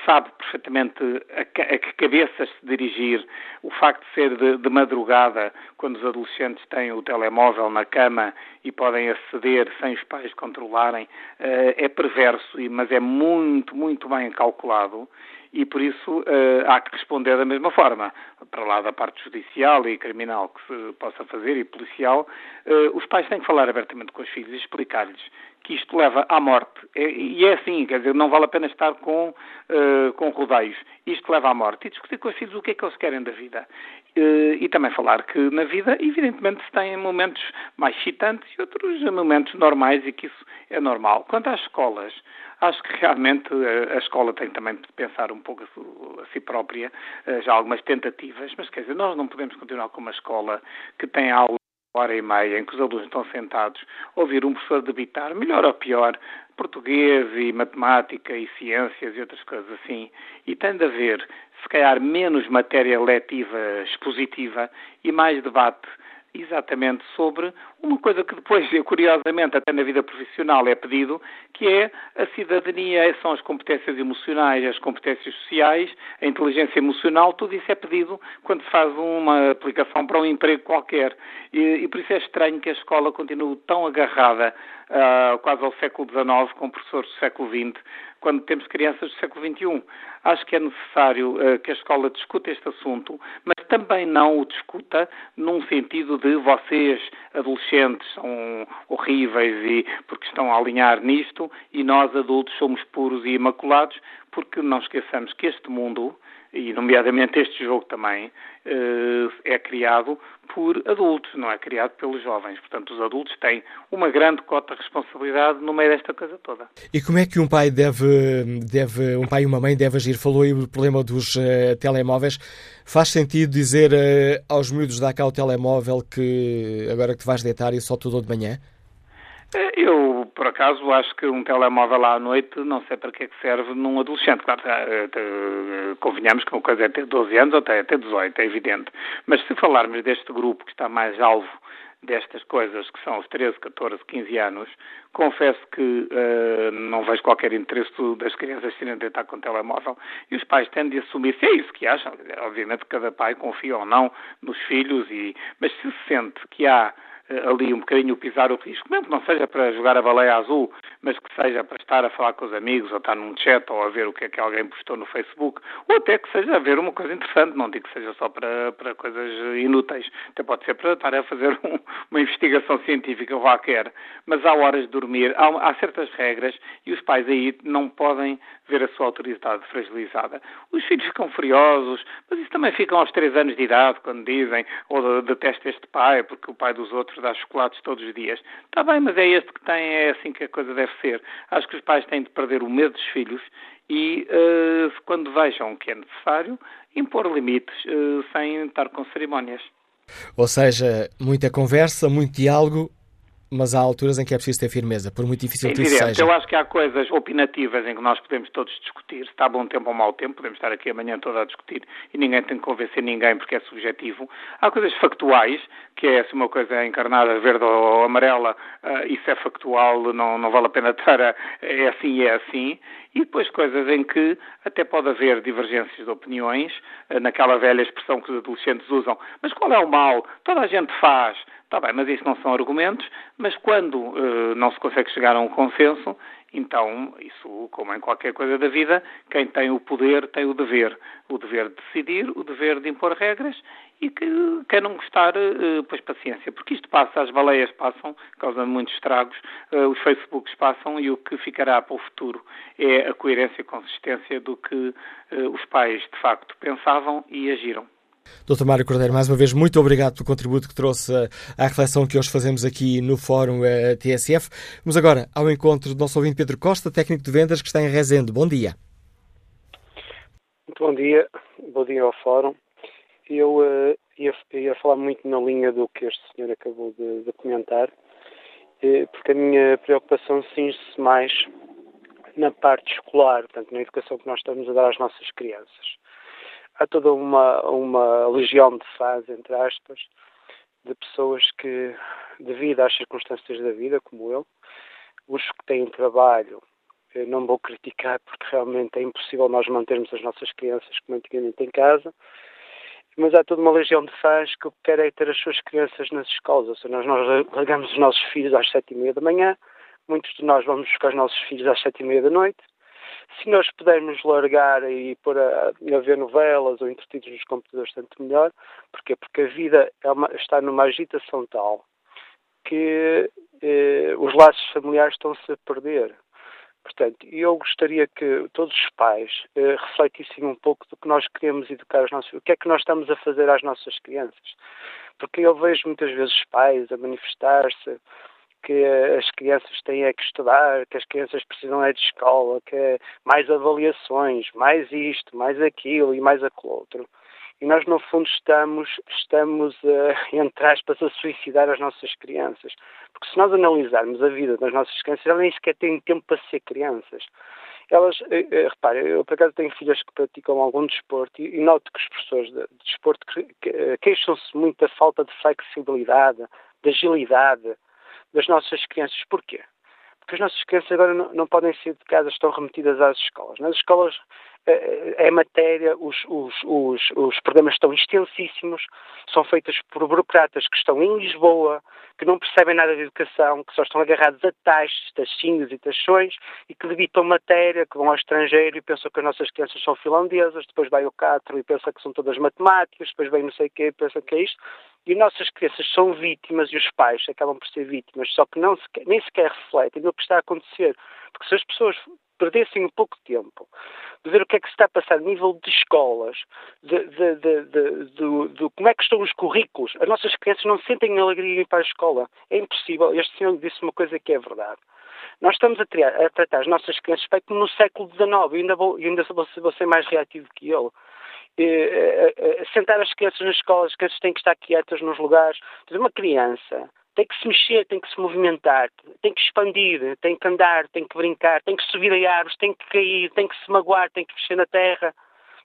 sabe perfeitamente a, que cabeças se dirigir, o facto de ser de, de, madrugada, quando os adolescentes têm o telemóvel na cama e podem aceder sem os pais controlarem, é perverso, mas é muito, muito bem calculado e por isso uh, há que responder da mesma forma. Para lá da parte judicial e criminal que se possa fazer e policial, uh, os pais têm que falar abertamente com os filhos e explicar-lhes que isto leva à morte. E é assim, quer dizer, não vale a pena estar com, uh, com rodeios. Isto leva à morte. E discutir com os filhos o que é que eles querem da vida. Uh, e também falar que na vida, evidentemente, se tem momentos mais excitantes e outros momentos normais e que isso é normal. Quanto às escolas, acho que realmente a, a escola tem também de pensar um pouco a, si própria, uh, já algumas tentativas, mas quer dizer, nós não podemos continuar com uma escola que tem aula hora e meia em que os alunos estão sentados a ouvir um professor debitar, melhor ou pior, português e matemática e ciências e outras coisas assim, e tem de haver, se calhar, menos matéria letiva expositiva e mais debate exatamente sobre uma coisa que depois, curiosamente, até na vida profissional é pedido, que é a cidadania, são as competências emocionais, as competências sociais, a inteligência emocional, tudo isso é pedido quando se faz uma aplicação para um emprego qualquer. E, e por isso é estranho que a escola continue tão agarrada uh, quase ao século XIX com professores do século XX, quando temos crianças do século XXI. Acho que é necessário uh, que a escola discuta este assunto, mas também não o discuta num sentido de vocês, adolescentes, são horríveis e porque estão a alinhar nisto e nós, adultos, somos puros e imaculados, porque não esqueçamos que este mundo e nomeadamente este jogo também, eh, é criado por adultos, não é criado pelos jovens. Portanto, os adultos têm uma grande cota de responsabilidade no meio desta coisa toda. E como é que um pai deve, deve um pai e uma mãe devem agir? Falou aí do problema dos uh, telemóveis. Faz sentido dizer uh, aos miúdos dá cá o telemóvel que agora que te vais deitar e só tudo de manhã? Eu, por acaso, acho que um telemóvel à noite não sei para que é que serve num adolescente. Claro, eh, convenhamos que uma coisa é ter 12 anos ou até, até 18, é evidente. Mas se falarmos deste grupo que está mais alvo destas coisas, que são os 13, 14, 15 anos, confesso que uh, não vejo qualquer interesse das crianças serem deitar com o telemóvel e os pais tendem a assumir se é isso que acham. Obviamente cada pai confia ou não nos filhos, e, mas se sente que há eh, ali um bocadinho pisar o risco, mesmo que não seja para jogar a baleia azul, mas que seja para estar a falar com os amigos, ou estar num chat, ou a ver o que é que alguém postou no Facebook, ou até que seja a ver uma coisa interessante, não digo que seja só para, para coisas inúteis, até pode ser para estar a fazer um, uma investigação científica qualquer, mas há horas de dormir, há, há certas regras e os pais aí não podem ver a sua autoridade fragilizada. Os filhos ficam furiosos, mas isso também ficam aos três anos de idade, quando dizem, ou detesta este pai, porque o pai dos outros dá chocolates todos os dias. Está bem, mas é este que tem, é assim que a coisa deve ser. Acho que os pais têm de perder o medo dos filhos e, uh, quando vejam que é necessário, impor limites uh, sem estar com cerimónias. Ou seja, muita conversa, muito diálogo, mas há alturas em que é preciso ter firmeza, por muito difícil que isso seja. Eu acho que há coisas opinativas em que nós podemos todos discutir. Se está bom tempo ou mau tempo, podemos estar aqui amanhã toda a discutir e ninguém tem que convencer ninguém porque é subjetivo. Há coisas factuais, que é se uma coisa é encarnada verde ou amarela, uh, isso é factual, não, não vale a pena estar a, é assim e é assim. E depois coisas em que até pode haver divergências de opiniões, uh, naquela velha expressão que os adolescentes usam. Mas qual é o mal? Toda a gente faz. Está bem, mas isso não são argumentos, mas quando uh, não se consegue chegar a um consenso, então, isso, como em qualquer coisa da vida, quem tem o poder tem o dever. O dever de decidir, o dever de impor regras e que quem não gostar, uh, pois paciência. Porque isto passa, as baleias passam, causam muitos estragos, uh, os Facebooks passam e o que ficará para o futuro é a coerência e consistência do que os pais de facto pensavam e agiram. Dr. Mário Cordeiro, mais uma vez, muito obrigado pelo contributo que trouxe à reflexão que hoje fazemos aqui no Fórum eh, TSF. Vamos agora ao encontro do nosso ouvinte Pedro Costa, técnico de vendas que está em Rezende. Bom dia. Muito bom dia. Bom dia ao Fórum. Eu uh, ia, ia, falar muito na linha do que este senhor acabou de, de comentar, uh, porque a minha preocupação cinge-se mais na parte escolar, portanto, na educação que nós estamos a dar às nossas crianças. Há toda uma, uma legião de fãs, entre aspas, de pessoas que, devido às circunstâncias da vida, como eu, os que têm trabalho, não vou criticar porque realmente é impossível nós mantermos as nossas crianças como antigamente em casa, mas há toda uma legião de fãs que o que quer é ter as suas crianças nas escolas, ou seja, nós, nós largamos os nossos filhos às sete e meia da manhã, muitos de nós vamos buscar os nossos filhos às sete e meia da noite, se nós pudermos largar e pôr a, a ver novelas ou entretidos nos computadores, tanto melhor. Porquê? Porque a vida é uma, está numa agitação tal que eh, os laços familiares estão-se a perder. Portanto, eu gostaria que todos os pais eh, refletissem um pouco do que nós queremos educar os nossos. O que é que nós estamos a fazer às nossas crianças? Porque eu vejo muitas vezes pais a manifestar-se que as crianças têm é que estudar, que as crianças precisam é de escola, que é mais avaliações, mais isto, mais aquilo e mais aquilo outro. E nós, no fundo, estamos, estamos a, entre aspas, a suicidar as nossas crianças. Porque se nós analisarmos a vida das nossas crianças, elas nem sequer têm tempo para ser crianças. Elas, eh, eh, repare, eu por acaso tenho filhas que praticam algum desporto e, noto que os professores de, de desporto que, que, eh, queixam-se muito da falta de flexibilidade, de agilidade, das nossas crianças. Porquê? Porque as nossas crianças agora não, não podem ser educadas, estão remetidas às escolas. Nas escolas é matéria, os, os, os, os programas estão extensíssimos, são feitos por burocratas que estão em Lisboa, que não percebem nada de educação, que só estão agarrados a taxas, taxinhos e taxões e que debitam matéria, que vão ao estrangeiro e pensam que as nossas crianças são finlandesas, depois vai o catro e pensa que são todas matemáticas, depois vem não sei o quê e pensa que é isto. E nossas crianças são vítimas e os pais acabam por ser vítimas, só que não sequer, nem sequer refletem no que está a acontecer. Porque se as pessoas perdessem um pouco de tempo de ver o que é que se está a passar a nível de escolas, de, de, de, de, como é que estão os currículos. As nossas crianças não sentem alegria em ir para a escola. É impossível. Este senhor disse uma coisa que é verdade. Nós estamos a, triar, a tratar as nossas crianças como no século XIX. Eu ainda vou, ainda vou, vou ser mais reativo que ele. Eh, eh, eh, sentar as crianças nas escolas, as crianças têm que estar quietas nos lugares. Uma criança tem que se mexer, tem que se movimentar, tem que expandir, tem que andar, tem que brincar, tem que subir a árvores, tem que cair, tem que se magoar, tem que mexer na terra.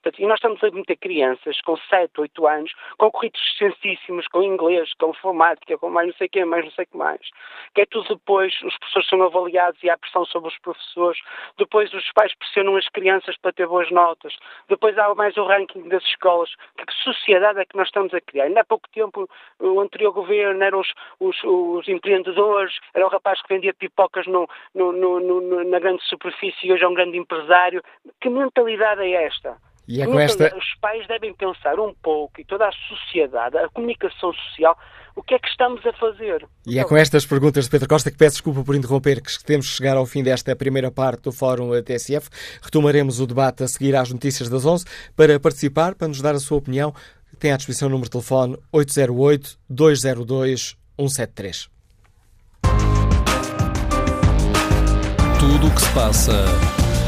Portanto, e nós estamos a meter crianças com 7, 8 anos, com currículos extensíssimos, com inglês, com informática, com mais não sei o que, mais não sei o que mais. Que é tudo depois, os professores são avaliados e há pressão sobre os professores, depois os pais pressionam as crianças para ter boas notas, depois há mais o ranking das escolas. Que sociedade é que nós estamos a criar? Ainda há pouco tempo o anterior governo eram os, os, os empreendedores, era o rapaz que vendia pipocas no, no, no, na grande superfície e hoje é um grande empresário. Que mentalidade é esta? E é com esta... Os pais devem pensar um pouco, e toda a sociedade, a comunicação social, o que é que estamos a fazer? E é com estas perguntas de Pedro Costa que peço desculpa por interromper, que temos que chegar ao fim desta primeira parte do Fórum TSF. Retomaremos o debate a seguir às notícias das 11. Para participar, para nos dar a sua opinião, tem à disposição o número de telefone 808-202-173. Tudo o que se passa,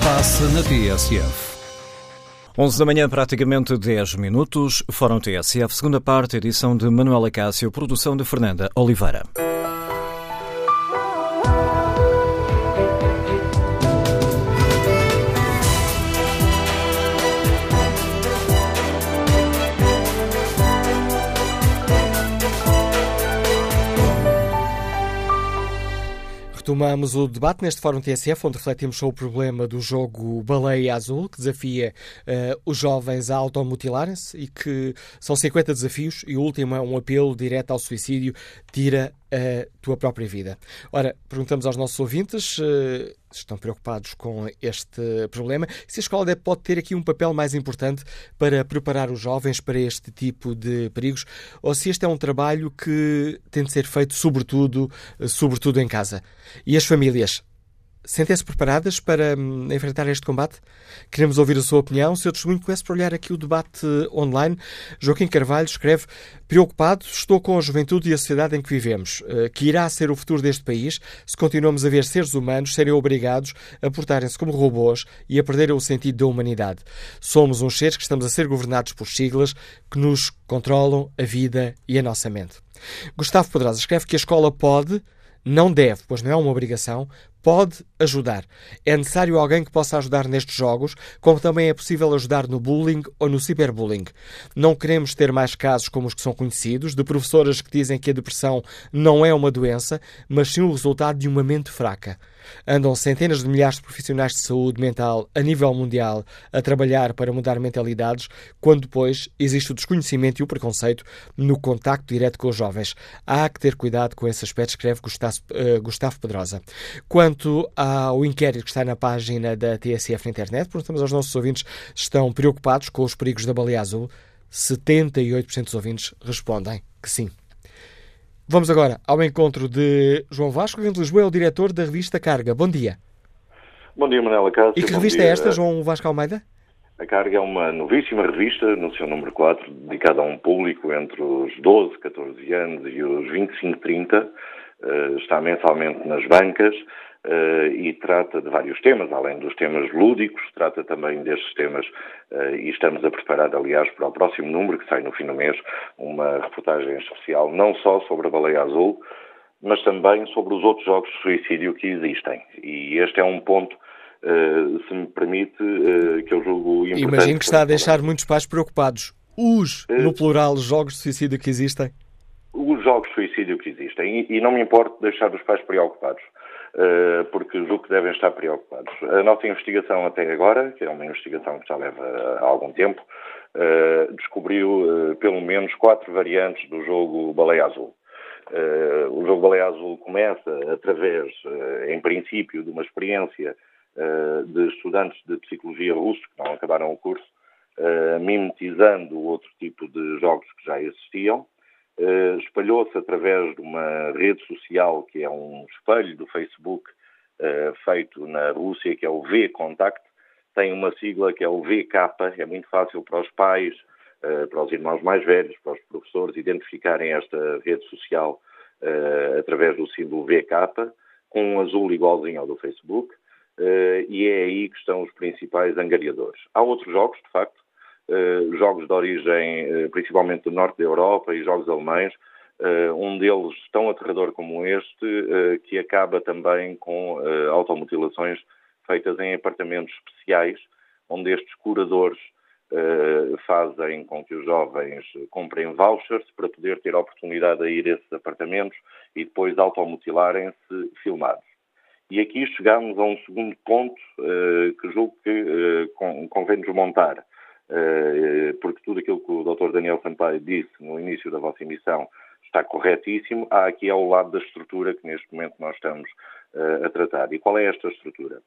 passa na TSF. 11 da manhã, praticamente 10 minutos. Fórum TSF, segunda parte, edição de Manuela Cássio, produção de Fernanda Oliveira. Retomamos o debate neste Fórum TSF, onde refletimos sobre o problema do jogo Baleia Azul, que desafia uh, os jovens a automutilarem-se e que são 50 desafios e o último é um apelo direto ao suicídio, tira a tua própria vida. Ora, perguntamos aos nossos ouvintes uh, se estão preocupados com este problema, se a escola pode ter aqui um papel mais importante para preparar os jovens para este tipo de perigos, ou se este é um trabalho que tem de ser feito sobretudo, sobretudo em casa. E as famílias Sentem-se preparadas para hum, enfrentar este combate? Queremos ouvir a sua opinião. O seu testemunho começa por olhar aqui o debate online. Joaquim Carvalho escreve: Preocupado, estou com a juventude e a sociedade em que vivemos, eh, que irá ser o futuro deste país se continuamos a ver seres humanos serem obrigados a portarem-se como robôs e a perderem o sentido da humanidade. Somos uns seres que estamos a ser governados por siglas que nos controlam a vida e a nossa mente. Gustavo Pedrosa escreve que a escola pode, não deve, pois não é uma obrigação, pode ajudar. É necessário alguém que possa ajudar nestes jogos, como também é possível ajudar no bullying ou no ciberbullying. Não queremos ter mais casos como os que são conhecidos, de professoras que dizem que a depressão não é uma doença, mas sim o resultado de uma mente fraca. Andam centenas de milhares de profissionais de saúde mental a nível mundial a trabalhar para mudar mentalidades, quando depois existe o desconhecimento e o preconceito no contacto direto com os jovens. Há que ter cuidado com esse aspecto, escreve Gustavo, uh, Gustavo Pedrosa. Quanto ao inquérito que está na página da TSF na internet, perguntamos aos nossos ouvintes se estão preocupados com os perigos da baleia azul. 78% dos ouvintes respondem que sim. Vamos agora ao encontro de João Vasco, de Lisboa é o diretor da revista Carga. Bom dia. Bom dia, Manela Cássio. E que revista é dia. é esta, João Vasco Almeida? A Carga é uma novíssima revista, no seu número 4, dedicada a um público entre os 12, 14 anos e os 25, 30. Uh, está mensalmente nas bancas uh, e trata de vários temas, além dos temas lúdicos, trata também destes temas uh, e estamos a preparar, aliás, para o próximo número, que sai no fim do mês, uma reportagem especial não só sobre a baleia azul, mas também sobre os outros jogos de suicídio que existem. E este é um ponto Uh, se me permite, uh, que eu julgo importante. Imagino que está a deixar muitos pais preocupados. Os, uh, no plural, jogos de suicídio que existem? Os jogos de suicídio que existem. E, e não me importo deixar os pais preocupados. Eh, porque julgo que devem estar preocupados. A nossa investigação até agora, que é uma investigação que já leva algum tempo, eh, descobriu eh, pelo menos quatro variantes do jogo Baleia Azul. O jogo Baleia Azul começa através, em princípio, de uma experiência de estudantes de psicologia russos que não acabaram o curso, mimetizando outro tipo de jogos que já existiam, Uh, espalhou-se através de uma rede social que é um espelho do Facebook uh, feito na Rússia, que é o V-Contact. Tem uma sigla que é o VK, é muito fácil para os pais, uh, para os irmãos mais velhos, para os professores identificarem esta rede social através do símbolo VK, com um azul igualzinho ao do Facebook, e é aí que estão os principais angariadores. Há outros jogos, de facto, jogos de origem eh, principalmente do norte da Europa e jogos alemães, eh, um deles tão aterrador como este, que acaba também com automutilações feitas em apartamentos especiais, onde estes curadores fazem com que os jovens comprem vouchers para poder ter a oportunidade de ir a esses apartamentos e depois automutilarem-se filmados. E aqui chegamos a um segundo ponto que julgo que uh, convém-nos montar, uh, porque tudo aquilo que o Dr. Daniel Sampaio disse no início da vossa emissão está corretíssimo. Há aqui ao lado da estrutura que neste momento nós estamos uh, a tratar. E qual é esta estrutura?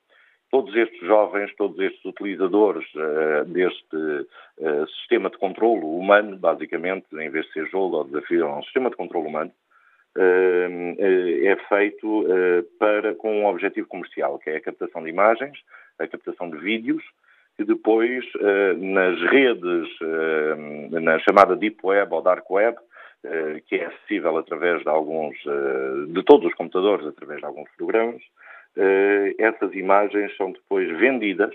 Todos estes jovens, todos estes utilizadores uh, deste uh, sistema de controlo humano, basicamente, em vez de ser jogo ou desafio, é um sistema de controlo humano, é feito para, com um objetivo comercial, que é a captação de imagens, a captação de vídeos, que depois, nas redes, na chamada Deep Web ou Dark Web, eh, que é acessível através de alguns, eh, de todos os computadores, através de alguns programas. Eh, essas imagens são depois vendidas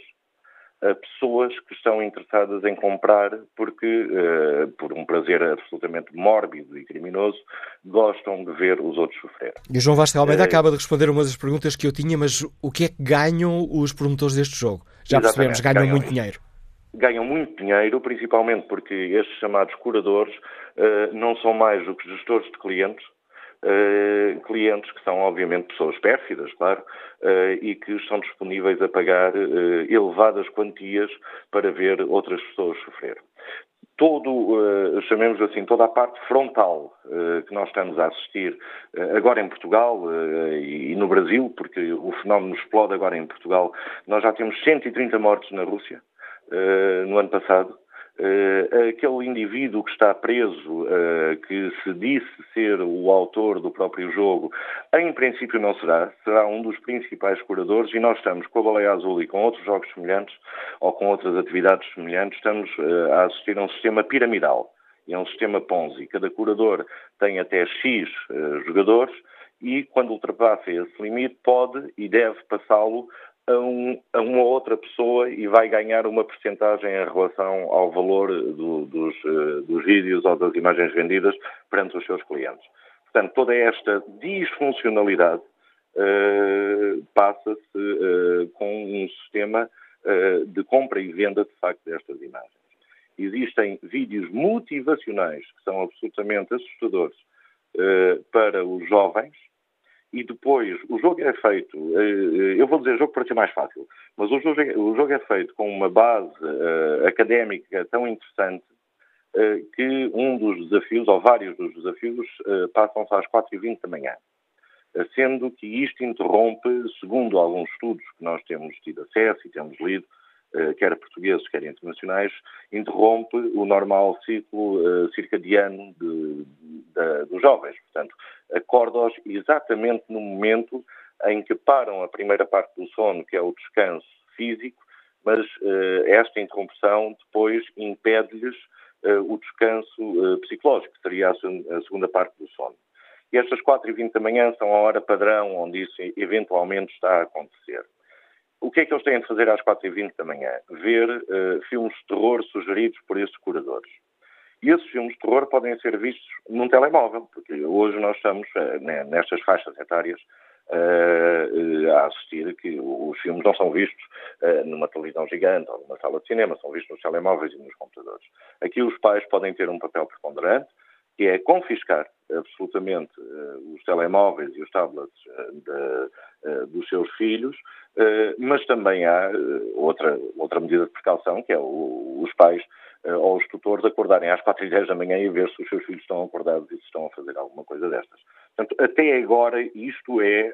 a pessoas que estão interessadas em comprar porque, por um prazer absolutamente mórbido e criminoso, gostam de ver os outros sofrer. E o João Vasta Almeida acaba de responder uma das perguntas que eu tinha, mas o que é que ganham os promotores deste jogo? Já Exatamente, percebemos, ganham, ganham muito dinheiro ganham muito dinheiro, principalmente porque estes chamados curadores uh, não são mais do que gestores de clientes, uh, clientes que são obviamente pessoas pérfidas, claro, uh, e que estão disponíveis a pagar elevadas quantias para ver outras pessoas sofrer. Todo, chamemos assim, toda a parte frontal que nós estamos a assistir agora em Portugal e no Brasil, porque o fenómeno explode agora em Portugal, nós já temos 130 mortes na Rússia, no ano passado. Uh, aquele indivíduo que está preso, uh, que se disse ser o autor do próprio jogo, em princípio não será, será um dos principais curadores e nós estamos com a Baleia Azul e com outros jogos semelhantes ou com outras atividades semelhantes, estamos uh, a assistir a um sistema piramidal. É um sistema Ponzi. Cada curador tem até X jogadores e, quando ultrapassa esse limite, pode e deve passá-lo a, um, a, uma outra pessoa e vai ganhar uma percentagem em relação ao valor do, dos, uh, dos vídeos ou das imagens vendidas perante os seus clientes. Portanto, toda esta disfuncionalidade uh, passa-se uh, com um sistema de compra e venda, de facto, destas imagens. Existem vídeos motivacionais que são absolutamente assustadores para os jovens, e depois o jogo é feito, eh, eu vou dizer jogo para ser mais fácil, mas o jogo, é, o jogo é feito com uma base uh, académica tão interessante uh, que um dos desafios, ou vários dos desafios, uh, passam-se às 4h20 da manhã. Sendo que isto interrompe, segundo alguns estudos que nós temos tido acesso e temos lido, quer portugueses, quer internacionais, interrompe o normal ciclo circadiano de, de, dos jovens. Portanto, acorda-os exatamente no momento em que param a primeira parte do sono, que é o descanso físico, mas uh, esta interrupção depois impede-lhes o descanso psicológico, que seria a, segunda parte do sono. E estas 4h20 da manhã são a hora padrão onde isso eventualmente está a acontecer. O que é que eles têm de fazer às 4h20 da manhã? Ver filmes de terror sugeridos por esses curadores. E esses filmes de terror podem ser vistos num telemóvel, porque hoje nós estamos eh, nestas faixas etárias uh, a assistir que os filmes não são vistos uh, numa televisão gigante ou numa sala de cinema, são vistos nos telemóveis e nos computadores. Aqui os pais podem ter um papel preponderante, que é confiscar absolutamente uh, os telemóveis e os tablets de, dos seus filhos, mas também há outra, outra medida de precaução, que é os pais ou os tutores acordarem às 4 e 10 da manhã e ver se os seus filhos estão acordados e se estão a fazer alguma coisa destas. Portanto, até agora, isto é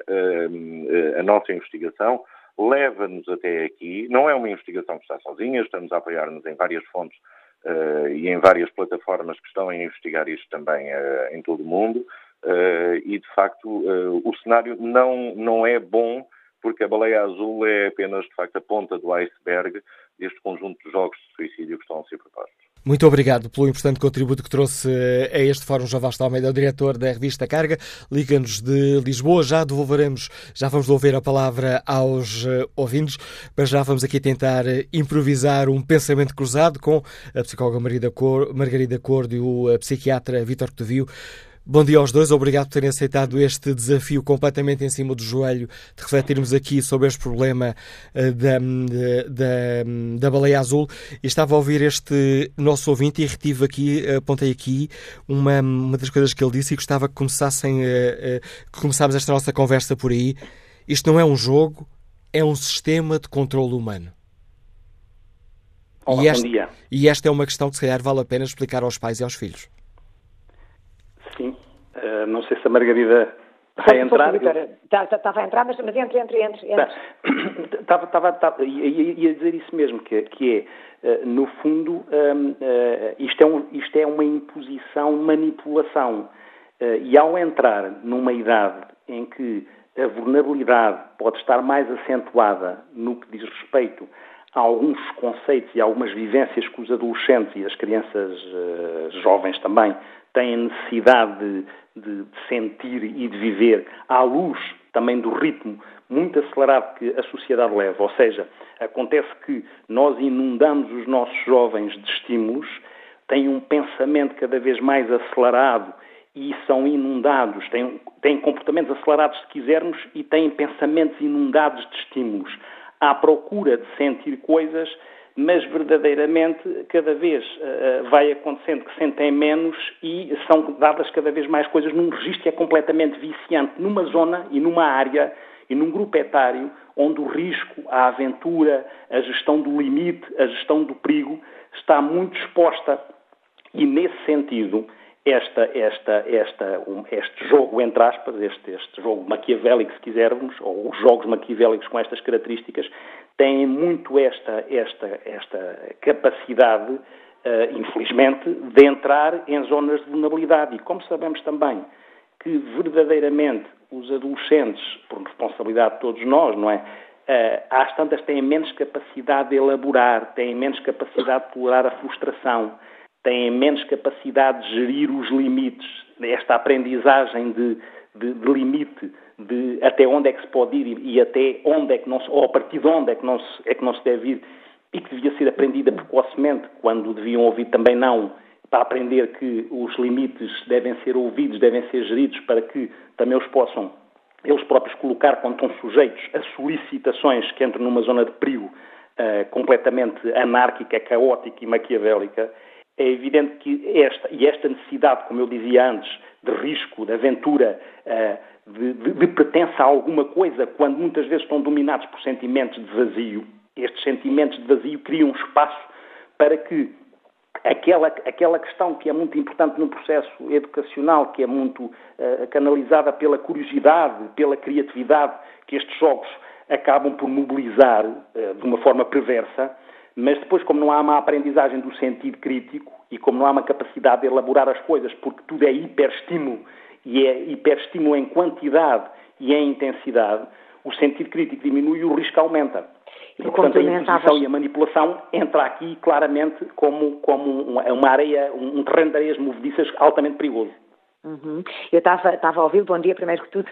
a nossa investigação, leva-nos até aqui. Não é uma investigação que está sozinha, estamos a apoiar-nos em várias fontes uh, e em várias plataformas que estão a investigar isto também uh, em todo o mundo. Uh, e, de facto, o cenário não, não é bom porque a baleia azul é apenas, de facto, a ponta do iceberg deste conjunto de jogos de suicídio que estão a ser propostos. Muito obrigado pelo importante contributo que trouxe a este Fórum João Vasta Almeida, o diretor da revista Carga. Liga-nos de Lisboa. Já devolveremos, já vamos devolver a palavra aos eh, ouvintes, mas já vamos aqui tentar eh, improvisar um pensamento cruzado com a psicóloga Margarida, Cor, Margarida Cordo e o eh, psiquiatra Vítor Cotevio. Bom dia aos dois, obrigado por terem aceitado este desafio completamente em cima do joelho de refletirmos aqui sobre este problema uh, da, da, da, baleia azul. E estava a ouvir este nosso ouvinte e retive aqui, apontei aqui uma, uma das coisas que ele disse e gostava que começassem, uh, uh, que começámos esta nossa conversa por aí. Isto não é um jogo, é um sistema de controle humano. Olá, e, este, e esta é uma questão que se calhar vale a pena explicar aos pais e aos filhos. Uh, não sei se a Margarida vai entrar. Estava tá, tá, tá, a entrar, mas, mas entre, entre, entre. Estava, estava, estava, ia dizer isso mesmo, que, que é, uh, no fundo, uh, eh, isto, é um, isto é uma imposição, manipulação. e ao entrar numa idade em que a vulnerabilidade pode estar mais acentuada no que diz respeito a alguns conceitos e algumas vivências que os adolescentes e as crianças jovens também têm necessidade de, de, de, sentir e de viver à luz também do ritmo muito acelerado que a sociedade leva. Ou seja, acontece que nós inundamos os nossos jovens de estímulos, têm um pensamento cada vez mais acelerado e são inundados, têm, têm comportamentos acelerados, se quisermos, e têm pensamentos inundados de estímulos à procura de sentir coisas, mas verdadeiramente cada vez uh, vai acontecendo que sentem menos e são dadas cada vez mais coisas num registro que é completamente viciante, numa zona e numa área e num grupo etário onde o risco, a aventura, a gestão do limite, a gestão do perigo está muito exposta. E nesse sentido, esta, esta, esta, um, este jogo, entre aspas, este, este jogo maquiavélico, se quisermos, ou os jogos maquiavélicos com estas características, têm muito esta, esta, esta capacidade, uh, infelizmente, de entrar em zonas de vulnerabilidade. E como sabemos também que verdadeiramente os adolescentes, por responsabilidade de todos nós, não é? Uh, às tantas têm menos capacidade de elaborar, têm menos capacidade de tolerar a frustração, têm menos capacidade de gerir os limites, esta aprendizagem de, de, de limite, de até onde é que se pode ir e, até onde é que não se, ou a partir de onde é que não se, é que não se deve ir, e que devia ser aprendida precocemente, quando deviam ouvir também não, para aprender que os limites devem ser ouvidos, devem ser geridos, para que também os possam eles próprios colocar quando estão sujeitos a solicitações que entram numa zona de perigo uh, completamente anárquica, caótica e maquiavélica, é evidente que esta, e esta necessidade, como eu dizia antes, de risco, de aventura, eh, de, de, de pertença a alguma coisa, quando muitas vezes estão dominados por sentimentos de vazio, estes sentimentos de vazio criam um espaço para que aquela, aquela questão que é muito importante no processo educacional, que é muito uh, canalizada pela curiosidade, pela criatividade, que estes jogos acabam por mobilizar uh, de uma forma perversa, mas depois, como não há uma aprendizagem do sentido crítico e como não há uma capacidade de elaborar as coisas, porque tudo é hiperestímulo e é hiperestímulo em quantidade e em intensidade, o sentido crítico diminui e o risco aumenta. E, portanto, a imposição e a manipulação entra aqui claramente como, como uma areia, um terreno de areias movediças altamente perigoso. Uhum. Eu estava a ouvir, bom dia primeiro que tudo,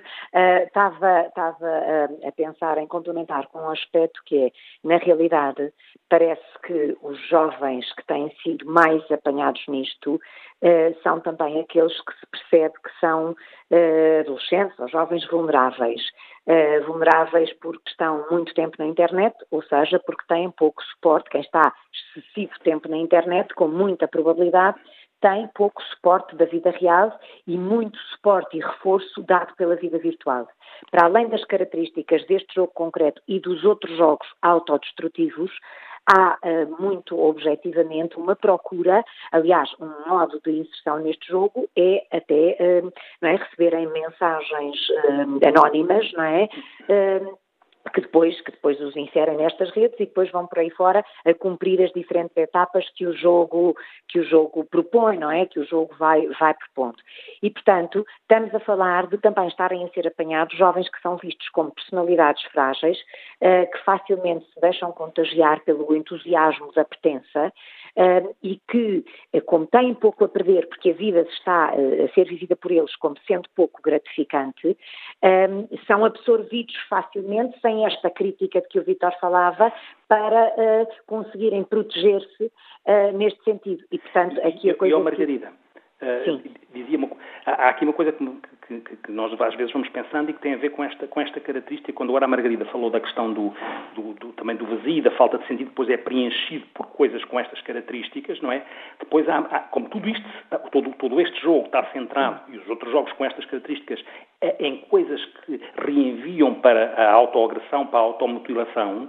estava uh, uh, a pensar em complementar com um aspecto que é, na realidade, parece que os jovens que têm sido mais apanhados nisto uh, são também aqueles que se percebe que são adolescentes ou jovens vulneráveis. Vulneráveis porque estão muito tempo na internet, ou seja, porque têm pouco suporte. Quem está excessivo tempo na internet, com muita probabilidade, tem pouco suporte da vida real e muito suporte e reforço dado pela vida virtual. Para além das características deste jogo concreto e dos outros jogos autodestrutivos, há uh, muito objetivamente uma procura, aliás, um modo de inserção neste jogo é até uh, não é, receberem mensagens uh, anónimas, não é? Que depois, que depois os inserem nestas redes e depois vão por aí fora a cumprir as diferentes etapas que o jogo, que o jogo propõe, não é? Que o jogo vai, vai propondo. E, portanto, estamos a falar de também estarem a ser apanhados jovens que são vistos como personalidades frágeis, uh, que facilmente se deixam contagiar pelo entusiasmo da pertença uh, e que, uh, como têm pouco a perder, porque a vida está a ser vivida por eles como sendo pouco gratificante, são absorvidos facilmente sem esta crítica de que o Vitor falava para uh, conseguirem proteger-se uh, neste sentido. E, portanto, aqui a coisa... E, Margarida, Uh, dizia uma, há aqui uma coisa que, que, que, nós às vezes vamos pensando e que tem a ver com esta, com esta característica. Quando agora a Margarida falou da questão do, do, do, também do vazio, da falta de sentido, depois é preenchido por coisas com estas características, não é? Depois, há, há, como tudo isto, todo, todo este jogo está centrado, e os outros jogos com estas características, é, em coisas que reenviam para a autoagressão, para a automutilação,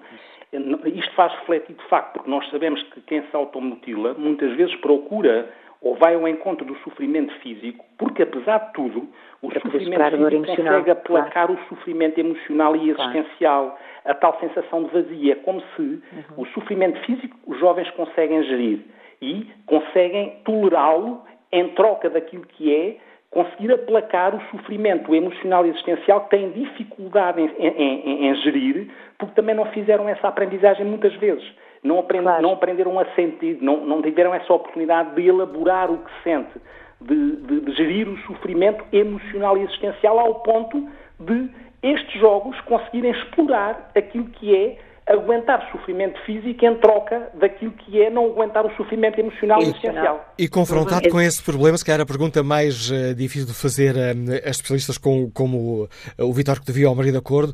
isto faz refletir de facto, porque nós sabemos que quem se automutila muitas vezes procura ou vai ao encontro do sofrimento físico, porque apesar de tudo, o Para sofrimento físico consegue aplacar claro. o sofrimento emocional e existencial, claro. a tal sensação de vazio. É como se uhum. o sofrimento físico os jovens conseguem gerir e conseguem tolerá-lo em troca daquilo que é conseguir aplacar o sofrimento emocional e existencial que têm dificuldade em, em, em, em gerir, porque também não fizeram essa aprendizagem muitas vezes não, aprend, claro. não aprenderam a sentir, não, não tiveram essa oportunidade de elaborar o que sente, de, de, de gerir o sofrimento emocional e existencial ao ponto de estes jogos conseguirem explorar aquilo que é aguentar sofrimento físico em troca daquilo que é não aguentar o sofrimento emocional e, existencial. E confrontado com esse problema, se calhar a pergunta mais uh, difícil de fazer uh, a especialistas com, como o Vitor que devia ao marido de acordo,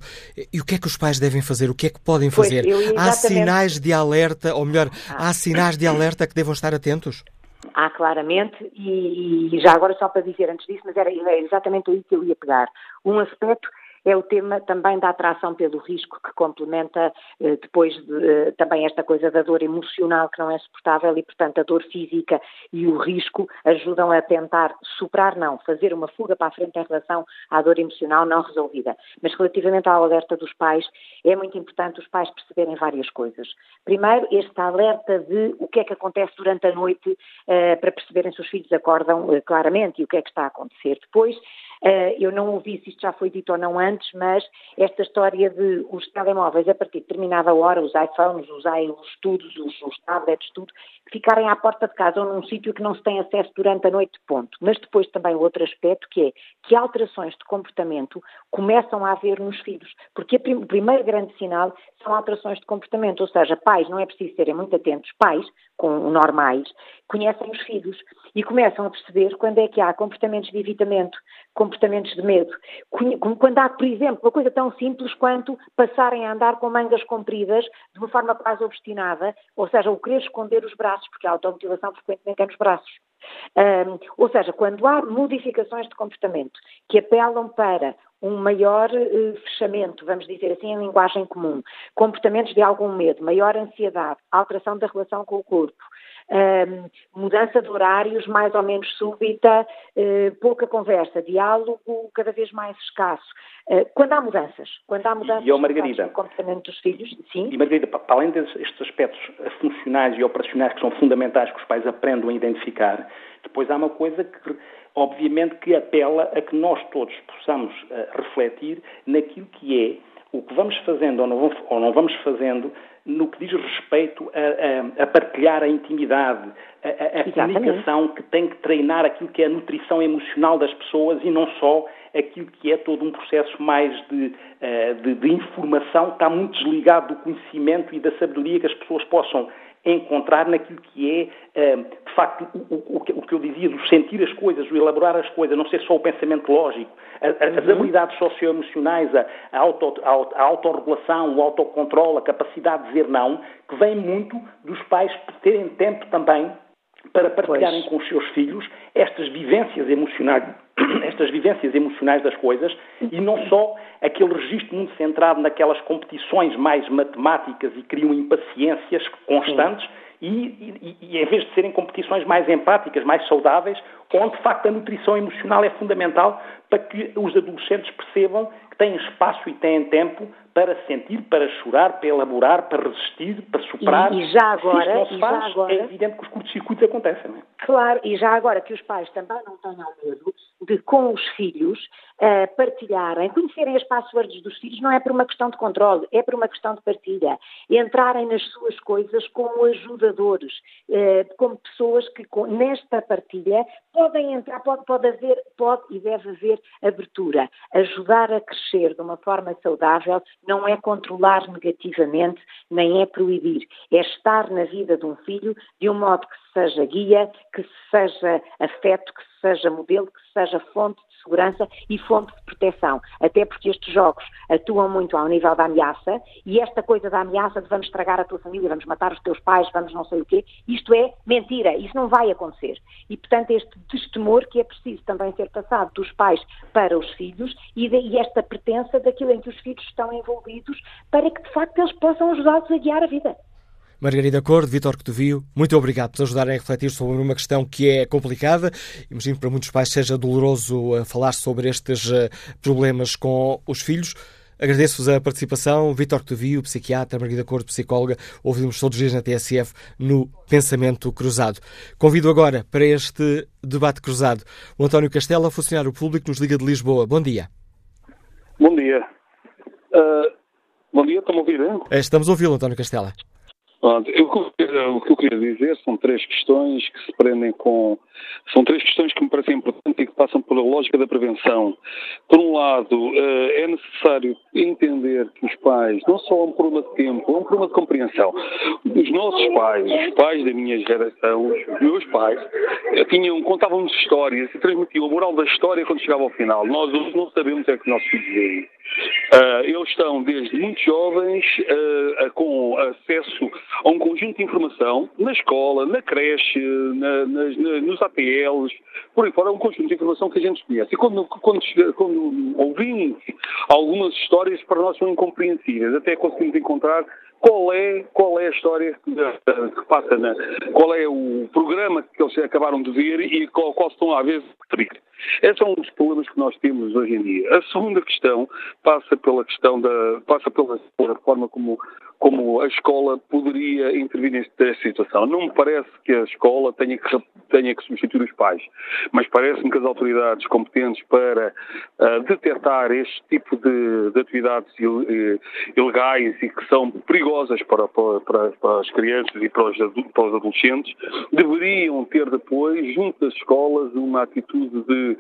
e o que é que os pais devem fazer? O que é que podem fazer? Pois, há sinais de alerta, ou melhor, ah. há sinais de alerta que devam estar atentos? Há claramente, e, e já agora só para dizer antes disso, mas era, era exatamente aí que eu ia pegar. Um aspecto é o tema também da atração pelo risco, que complementa eh, depois de, eh, também esta coisa da dor emocional que não é suportável e, portanto, a dor física e o risco ajudam a tentar superar, não, fazer uma fuga para a frente em relação à dor emocional não resolvida. Mas relativamente ao alerta dos pais, é muito importante os pais perceberem várias coisas. Primeiro, este alerta de o que é que acontece durante a noite eh, para perceberem se os filhos acordam claramente e o que é que está a acontecer. Depois, eu não ouvi se isto já foi dito ou não antes, mas esta história de os telemóveis a partir de determinada hora, os iPhones, os, os tudos, os, os tablets, tudo, ficarem à porta de casa ou num sítio que não se tem acesso durante a noite, ponto. Mas depois também outro aspecto que é que alterações de comportamento começam a haver nos filhos, porque prim o primeiro grande sinal são alterações de comportamento, ou seja, pais, não é preciso serem muito atentos, pais, com normais, conhecem os filhos e começam a perceber quando é que há comportamentos de evitamento, comportamentos de medo. Quando há, por exemplo, uma coisa tão simples quanto passarem a andar com mangas compridas de uma forma quase obstinada, ou seja, o querer esconder os braços, porque a automutilação frequentemente é nos braços. Um, ou seja, quando há modificações de comportamento que apelam para um maior uh, fechamento, vamos dizer assim, em linguagem comum, comportamentos de algum medo, maior ansiedade, alteração da relação com o corpo, mudança de horários mais ou menos súbita, uh, pouca conversa, diálogo cada vez mais escasso. Uh, quando há mudanças, quando há mudanças e, e Margarida, no comportamento dos filhos, sim. E Margarida, para além destes aspectos funcionais e operacionais que são fundamentais que os pais aprendam a identificar, depois há uma coisa que obviamente que apela a que nós todos possamos refletir naquilo que é o que vamos fazendo ou não vamos fazendo no que diz respeito a, a, a partilhar a intimidade, a, a comunicação que tem que treinar aquilo que é a nutrição emocional das pessoas e não só aquilo que é todo um processo mais de, eh, de, de informação, está muito desligado do conhecimento e da sabedoria que as pessoas possam encontrar naquilo que é, eh, de facto, o, que eu dizia, do sentir as coisas, o elaborar as coisas, não ser só o pensamento lógico, as uhum. habilidades socioemocionais, a, a, auto, a, a autorregulação, o autocontrole, a capacidade de dizer não, que vem muito dos pais terem tempo também para partilharem pois. com os seus filhos estas vivências emocionais, estas vivências emocionais das coisas e não só aquele registro muito centrado naquelas competições mais matemáticas e criam impaciências constantes e, e, e, em vez de serem competições mais empáticas, mais saudáveis, onde de facto a nutrição emocional é fundamental para que os adolescentes percebam que têm espaço e têm tempo para sentir, para chorar, para elaborar, para resistir, para superar. E, e já agora, não se faz, agora, é evidente que os curtos-circuitos acontecem. Não é? Claro, e já agora que os pais também não tenham medo de, com os filhos, uh, partilharem, conhecerem as passwords dos filhos, não é por uma questão de controle, é por uma questão de partilha. Entrarem nas suas coisas como ajudadores, uh, como pessoas que, com, nesta partilha, podem entrar, pode, pode haver, pode e deve haver abertura. Ajudar a crescer de uma forma saudável não é controlar negativamente, nem é proibir. É estar na vida de um filho de um modo que seja guia, que seja afeto, que seja modelo, que seja fonte de segurança e fonte de proteção. Até porque estes jogos atuam muito ao nível da ameaça e esta coisa da ameaça de vamos estragar a tua família, vamos matar os teus pais, vamos não sei o quê, isto é mentira, isso não vai acontecer. E, portanto, este destemor que é preciso também ser passado dos pais para os filhos e, de, e esta pertença daquilo em que os filhos estão envolvidos para que, de facto, eles possam ajudá-los a guiar a vida. Margarida Cordo, Vitor Cotovio, muito obrigado por ajudarem a refletir sobre uma questão que é complicada. Imagino que para muitos pais seja doloroso eh, falar sobre estes eh, problemas com os filhos. Agradeço-vos a participação. Vitor Cotovio, psiquiatra, Margarida Cordo, psicóloga. Ouvimos todos os dias na TSF no Pensamento Cruzado. Convido agora para este debate cruzado o António Castela, funcionário público nos Liga de Lisboa. Bom dia. Bom dia. Uh, bom dia, estão a ouvir? Estamos a ouvi-lo, António Castela. Eu, o que eu queria dizer são três questões que se prendem com. São três questões que me parecem importantes e que passam pela lógica da prevenção. Por um lado, eh, é necessário entender que os pais, não só é um problema de tempo, é um problema de compreensão. Os nossos pais, os pais da minha geração, os meus pais, eh, tinham, contavam-nos histórias e transmitiam a moral da história quando chegava ao final. Nós hoje não sabemos é que nossos filhos veem. Uh, eles estão desde muito jovens com acesso a um conjunto de informação na escola, na creche, na, nas, na, nos APLs, por aí fora, um conjunto de informação que a gente conhece. E quando, quando, quando ouvimos algumas histórias, para nós são incompreensíveis, até conseguimos encontrar qual é, qual é a história que, passa na. qual é o programa que eles acabaram de ver e qual, qual estão a ver. Esse é um dos problemas que nós temos hoje em dia. A segunda questão passa pela questão da. passa pela, forma como como a escola poderia intervir nesta situação. Não me parece que a escola tenha que, tenha que substituir os pais, mas parece-me que as autoridades competentes para uh, detectar este tipo de, de atividades eh, ilegais e que são perigosas para, para, para as crianças e para os, para os adolescentes deveriam ter depois, junto das escolas, uma atitude de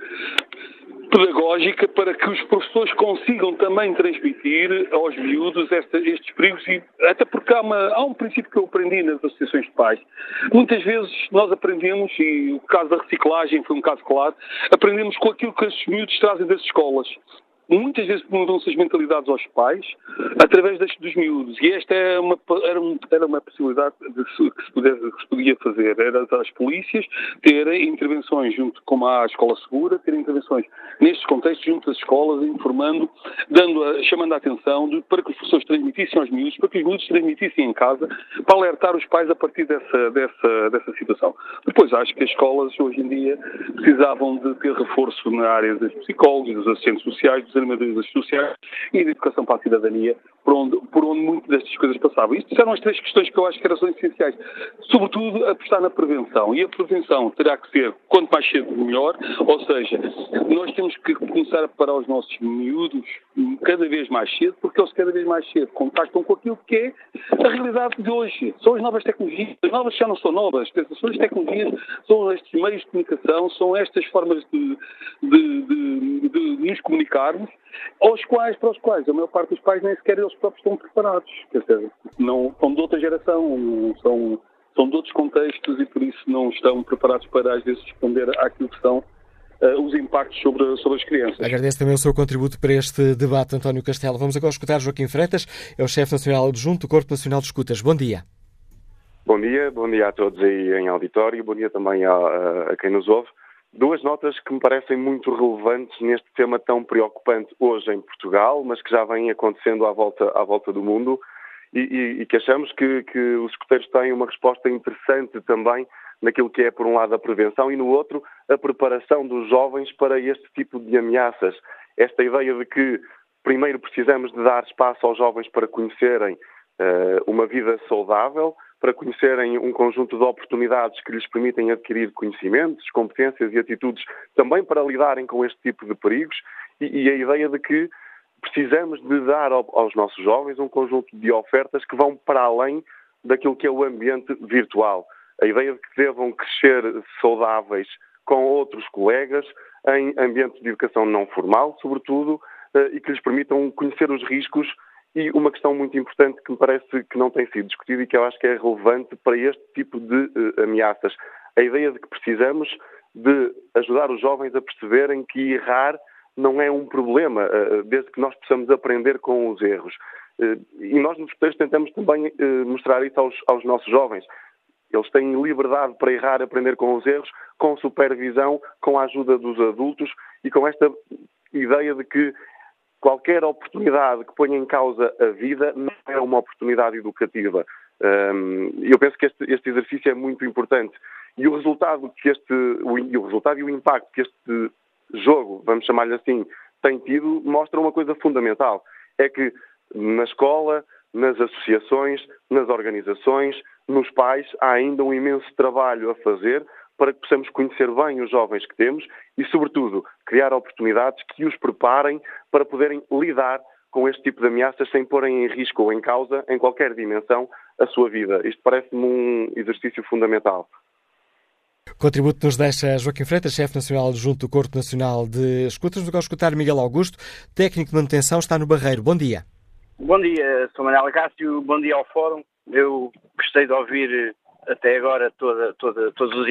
pedagógica para que os professores consigam também transmitir aos miúdos esta, estes perigos e até porque há, uma, há, um princípio que eu aprendi nas associações de pais. Muitas vezes nós aprendemos, e o caso da reciclagem foi um caso claro, aprendemos com aquilo que os miúdos trazem das escolas muitas vezes mudam-se as mentalidades aos pais através das, dos miúdos. E esta é uma, era, um, era uma possibilidade de, que, se pudesse, que se podia fazer. Era as polícias terem intervenções junto com a escola segura, terem intervenções nestes contextos junto às escolas, informando, dando a, chamando a atenção de, para que os professores transmitissem aos miúdos, para que os miúdos transmitissem em casa, para alertar os pais a partir dessa, dessa, dessa situação. Depois acho que as escolas hoje em dia precisavam de ter reforço na área dos psicólogos, dos assistentes sociais, dos animadores sociais e da educação para a cidadania, por onde, por onde muitas destas coisas passavam. Isto eram as três questões que eu acho que eram essenciais. Sobretudo, apostar na prevenção. E a prevenção terá que ser, quanto mais cedo, melhor. Ou seja, nós temos que começar a preparar os nossos miúdos cada vez mais cedo, porque eles cada vez mais cedo contactam com aquilo que é a realidade de hoje. São as novas tecnologias. As novas já não são novas. São as tecnologias, são estes meios de comunicação, são estas formas de, de, de, de nos comunicarmos aos quais, para os quais a maior parte dos pais nem sequer eles próprios estão preparados. Quer dizer, não, são de outra geração, são, são de outros contextos e por isso não estão preparados para às vezes responder àquilo que são uh, os impactos sobre, sobre as crianças. Agradeço também o seu contributo para este debate, António Castelo. Vamos agora escutar Joaquim Freitas, é o chefe nacional adjunto do Corpo Nacional de Escutas. Bom dia. Bom dia, bom dia a todos aí em auditório, bom dia também a, a, a quem nos ouve. Duas notas que me parecem muito relevantes neste tema tão preocupante hoje em Portugal, mas que já vem acontecendo à volta, à volta do mundo e, e, e que achamos que, que os escuteiros têm uma resposta interessante também naquilo que é, por um lado, a prevenção e, no outro, a preparação dos jovens para este tipo de ameaças. Esta ideia de que primeiro precisamos de dar espaço aos jovens para conhecerem uh, uma vida saudável, para conhecerem um conjunto de oportunidades que lhes permitem adquirir conhecimentos, competências e atitudes também para lidarem com este tipo de perigos e, e a ideia de que precisamos de dar ao, aos nossos jovens um conjunto de ofertas que vão para além daquilo que é o ambiente virtual. A ideia de que devam crescer saudáveis com outros colegas, em ambientes de educação não formal, sobretudo, eh, e que lhes permitam conhecer os riscos e uma questão muito importante que me parece que não tem sido discutida e que eu acho que é relevante para este tipo de uh, ameaças. A ideia de que precisamos de ajudar os jovens a perceberem que errar não é um problema, uh, desde que nós possamos aprender com os erros. Uh, e nós nos textos tentamos também mostrar isso aos, aos nossos jovens. Eles têm liberdade para errar, aprender com os erros, com supervisão, com a ajuda dos adultos e com esta ideia de que qualquer oportunidade que ponha em causa a vida não é uma oportunidade educativa. Eu penso que este, este exercício é muito importante. E o resultado que este, o, o resultado e o impacto que este jogo, vamos chamar-lhe assim, tem tido, mostra uma coisa fundamental. É que na escola, nas associações, nas organizações, nos pais, há ainda um imenso trabalho a fazer para que possamos conhecer bem os jovens que temos e, sobretudo, criar oportunidades que os preparem para poderem lidar com este tipo de ameaças sem porem em risco ou em causa, em qualquer dimensão, a sua vida. Isto parece-me um exercício fundamental. Contributo nos deixa Joaquim Freitas, chefe nacional junto do Corpo Nacional de Escutas. Vou escutar Miguel Augusto, técnico de manutenção, está no Barreiro. Bom dia. Bom dia, sou Manuel Cássio, bom dia ao Fórum. Eu gostei de ouvir até agora toda, toda, todos os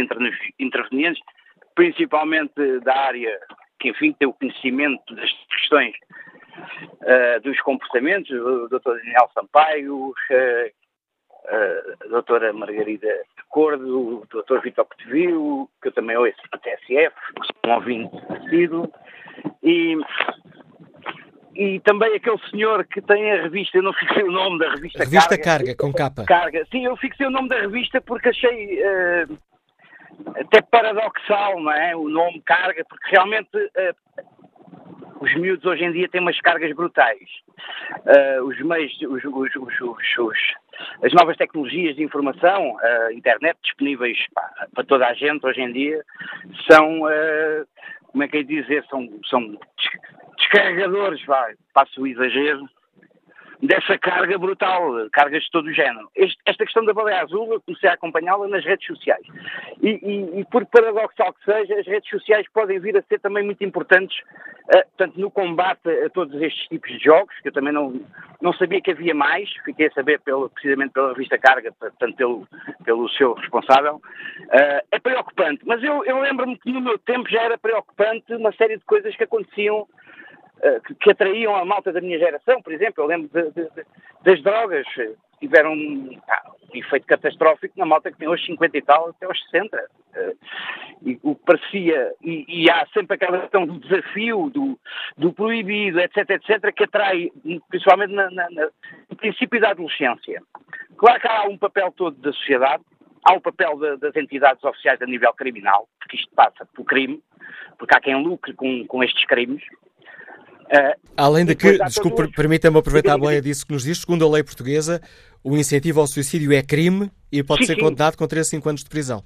intervenientes, principalmente da área que, enfim, tem o conhecimento das questões uh, dos comportamentos, o Dr. Daniel Sampaio, uh, a doutora Margarida de Cordo, o Dr. Vitor Cotovil, que eu também ouço a TSF, que sou um ouvinte parecido, e e também aquele senhor que tem a revista, eu não fixei o nome da revista Revista Carga, Carga com capa. Carga, sim, eu fixei o nome da revista porque achei uh, até paradoxal, não é? O nome Carga, porque realmente uh, os miúdos hoje em dia têm umas cargas brutais. Uh, os meios, os, os, os, as novas tecnologias de informação, a internet disponíveis pá, para toda a gente hoje em dia, são, como é que é dizer, são, são descarregadores, vai, passo o exagero, dessa carga brutal, cargas de todo o género. Este, esta questão da baleia azul, eu comecei a acompanhá-la nas redes sociais. E, e, e, por paradoxal que seja, as redes sociais podem vir a ser também muito importantes, uh, portanto, no combate a todos estes tipos de jogos, que eu também não, não sabia que havia mais, fiquei a saber pelo, precisamente pela revista Carga, portanto, pelo, pelo seu responsável. Uh, é preocupante, mas eu, eu lembro-me que no meu tempo já era preocupante uma série de coisas que aconteciam que, que, atraíam a malta da minha geração, por exemplo, eu lembro de, de, de, das drogas, tiveram um, um, efeito catastrófico na malta que tem hoje 50 e tal até aos 60. Uh, eh, e o parecia, e, e, há sempre aquela questão do desafio, do, do proibido, etc, etc, que atrai, principalmente na, na, na, no princípio da adolescência. Claro que há um papel todo da sociedade, há o papel de, das entidades oficiais a nível criminal, porque isto passa pelo crime, porque há quem lucre com, com estes crimes, Além de que, desculpe, permita-me aproveitar a boleia disso que nos diz, segundo a lei portuguesa, o incentivo ao suicídio é crime e pode sim, ser condenado com 3 a 5 anos de prisão.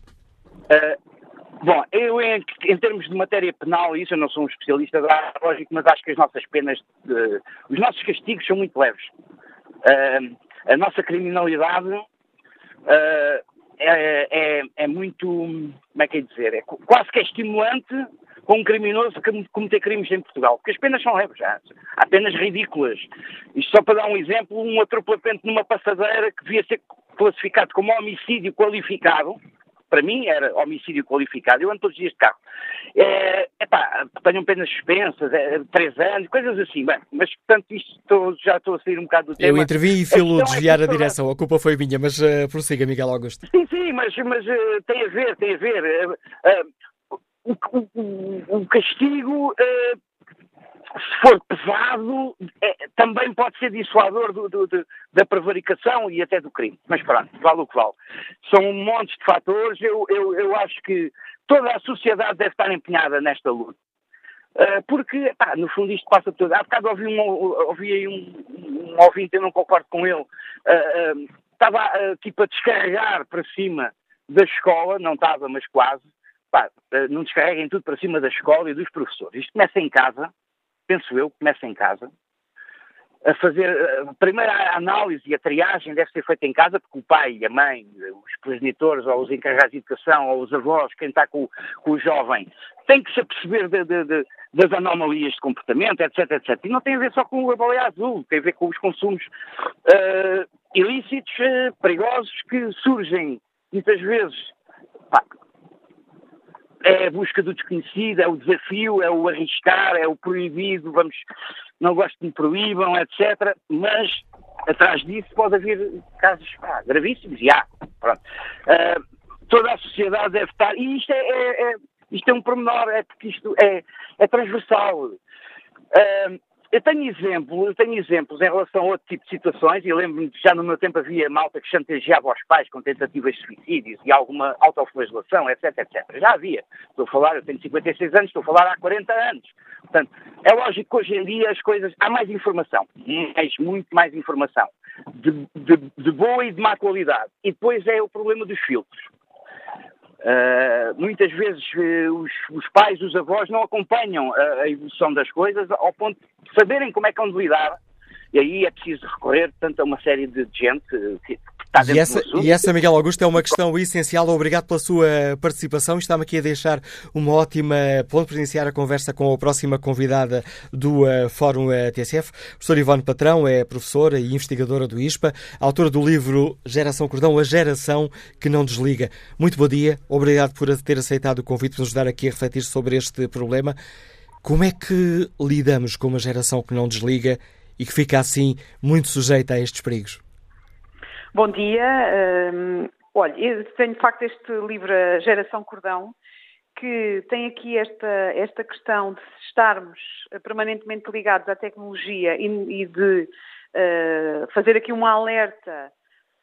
Uh, bom, eu em, em, termos de matéria penal, isso eu não sou um especialista da lógico, mas acho que as nossas penas, uh, os nossos castigos são muito leves. Uh, a nossa criminalidade é, é, é, muito, como é que é dizer, é quase que é estimulante com um criminoso cometer crimes em Portugal, porque as penas são leves, há penas ridículas. Isto só para dar um exemplo, um atropelamento numa passadeira que devia ser classificado como homicídio qualificado, para mim era homicídio qualificado, eu ando todos os dias de carro. É, epá, tenham penas suspensas, é, três anos, coisas assim. Bem, mas, portanto, isto estou, já estou a sair um bocado do tema. Eu intervim e filo é desviar é a direção, a culpa foi minha, mas uh, prossiga, Miguel Augusto. Sim, sim, mas, mas uh, tem a ver, tem a ver. Uh, o, castigo, uh, se for pesado, é, também pode ser dissuador do, do, do, da prevaricação e até do crime. Mas pronto, vale o que vale. São um monte de fatores. Eu, eu, eu acho que toda a sociedade deve estar empenhada nesta luta. Uh, porque, pá, no fundo isto passa tudo. Há bocado ouvi, um, ouvi aí um, um ouvinte, eu não concordo com ele, uh, uh, estava tipo a descarregar para cima da escola, não estava, mas quase, pá, eh, não descarreguem tudo para cima da escola e dos professores. Isto começa em casa, penso eu, começa em casa. a fazer. A primeira análise e a triagem deve ser feita em casa, porque o pai, a mãe, os progenitores, ou os encarregados de educação, ou os avós, quem está com, com o jovem, tem que se aperceber de, de, de, das anomalias de comportamento, etc, etc. E não tem a ver só com a baleia azul, tem a ver com os consumos uh, ilícitos, uh, perigosos, que surgem muitas vezes. Pá, é a busca do desconhecido, é o desafio, é o arriscar, é o proibido, vamos, não gosto que me proíbam, etc. Mas atrás disso pode haver casos gravíssimos, e há. Pronto. Uh, toda a sociedade deve estar, e isto é, é, é, isto é um pormenor, é porque isto é, é transversal. Uh, eu tenho exemplo, eu tenho exemplos em relação a outro tipo de situações, e lembro-me que já no meu tempo havia malta que chantageava os pais com tentativas de suicídios e alguma autoflagelação, etc, etc. Já havia. Estou a falar, eu tenho 56 anos, estou a falar há 40 anos. Portanto, é lógico que hoje em dia as coisas, há mais informação, mais, muito mais informação, de, de, de boa e de má qualidade. E depois é o problema dos filtros. Uh, muitas vezes uh, os, os, pais, os avós não acompanham a, a, evolução das coisas ao ponto de saberem como é que vão lidar. E aí é preciso recorrer, portanto, a uma série de gente que, está dentro e essa, do E essa, Miguel Augusto, é uma questão essencial. Obrigado pela sua participação. Está-me aqui a deixar uma ótima ponto para iniciar a conversa com a próxima convidada do uh, Fórum uh, TSF. A professora Ivone Patrão é professora e investigadora do ISPA, autora do livro Geração Cordão, a geração que não desliga. Muito bom dia. Obrigado por ter aceitado o convite para nos dar aqui a refletir sobre este problema. Como é que lidamos com uma geração que não desliga e que fica assim muito sujeita a estes perigos? Bom dia. Um, olha, eu tenho de facto este livro, A Geração Cordão, que tem aqui esta, esta questão de estarmos permanentemente ligados à tecnologia e, e de uh, fazer aqui um alerta,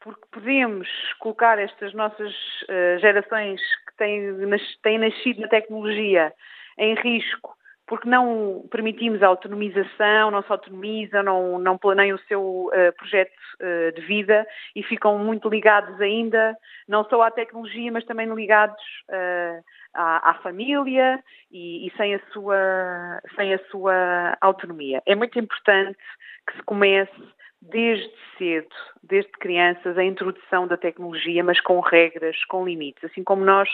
porque podemos colocar estas nossas uh, gerações que têm, têm nascido na tecnologia em risco porque não permitimos a autonomização, não se autonomizam, não, não planeiam o seu uh, projeto uh, de vida e ficam muito ligados ainda, não só à tecnologia, mas também ligados uh, à, à, família e, e, sem, a sua, sem a sua autonomia. É muito importante que se comece desde cedo, desde crianças, a introdução da tecnologia, mas com regras, com limites. Assim como nós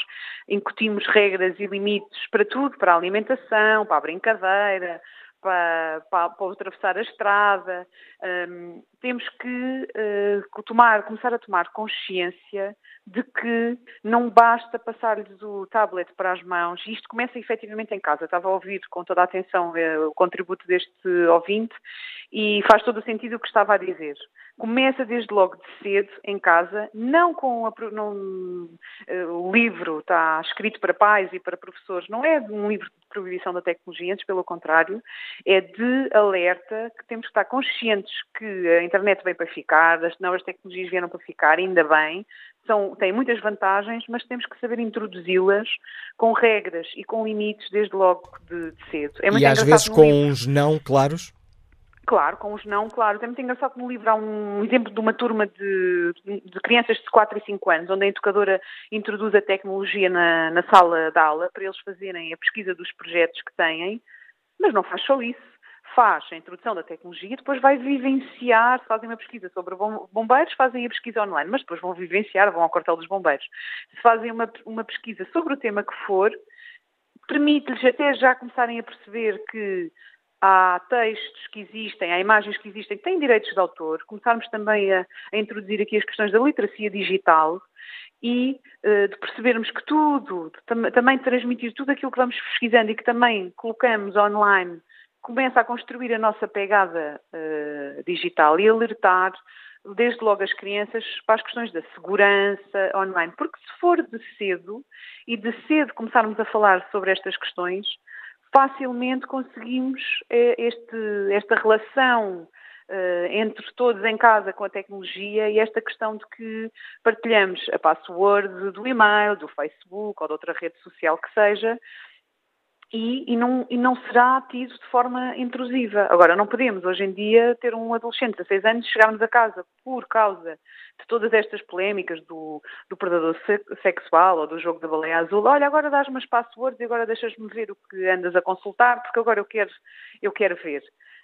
incutimos regras e limites para tudo, para a alimentação, para a brincadeira, para, para, para atravessar a estrada, um, temos que uh, tomar, começar a tomar consciência de que não basta passar-lhes o tablet para as mãos, isto começa efetivamente em casa. estava a ouvir com toda a atenção uh, o contributo deste ouvinte e faz todo o sentido o que estava a dizer. Começa desde logo de cedo, em casa, não com a, não, uh, o livro está escrito para pais e para professores, não é um livro de proibição da tecnologia, antes pelo contrário, é de alerta que temos que estar conscientes que a internet veio para ficar, as novas tecnologias vieram para ficar, ainda bem, são, têm muitas vantagens, mas temos que saber introduzi-las com regras e com limites desde logo de, de cedo. É e às vezes com livro. uns não claros? Claro, com os não, claro. É muito engraçado que no livro há um exemplo de uma turma de, de, crianças de 4 e 5 anos, onde a educadora introduz a tecnologia na, na sala de aula para eles fazerem a pesquisa dos projetos que têm, mas não faz só isso faz a introdução da tecnologia, depois vai vivenciar, fazem uma pesquisa sobre bombeiros, fazem a pesquisa online, mas depois vão vivenciar, vão ao quartel dos bombeiros. Se fazem uma, uma pesquisa sobre o tema que for, permite-lhes até já começarem a perceber que há textos que existem, há imagens que existem que têm direitos de autor, começarmos também a, a introduzir aqui as questões da literacia digital e uh, de percebermos que tudo, tam também transmitir tudo aquilo que vamos pesquisando e que também colocamos online começa a construir a nossa pegada uh, digital e alertar desde logo as crianças para as questões da segurança online, porque se for de cedo e de cedo começarmos a falar sobre estas questões, facilmente conseguimos uh, este, esta relação uh, entre todos em casa com a tecnologia e esta questão de que partilhamos a password do e-mail, do Facebook ou de outra rede social que seja, e, e, não, e não será tido de forma intrusiva. Agora, não podemos hoje em dia ter um adolescente de 16 anos chegarmos a casa por causa de todas estas polémicas do, do predador sexual ou do jogo da baleia azul. Olha, agora dás-me as passwords e agora deixas-me ver o que andas a consultar porque agora eu quero, eu quero ver.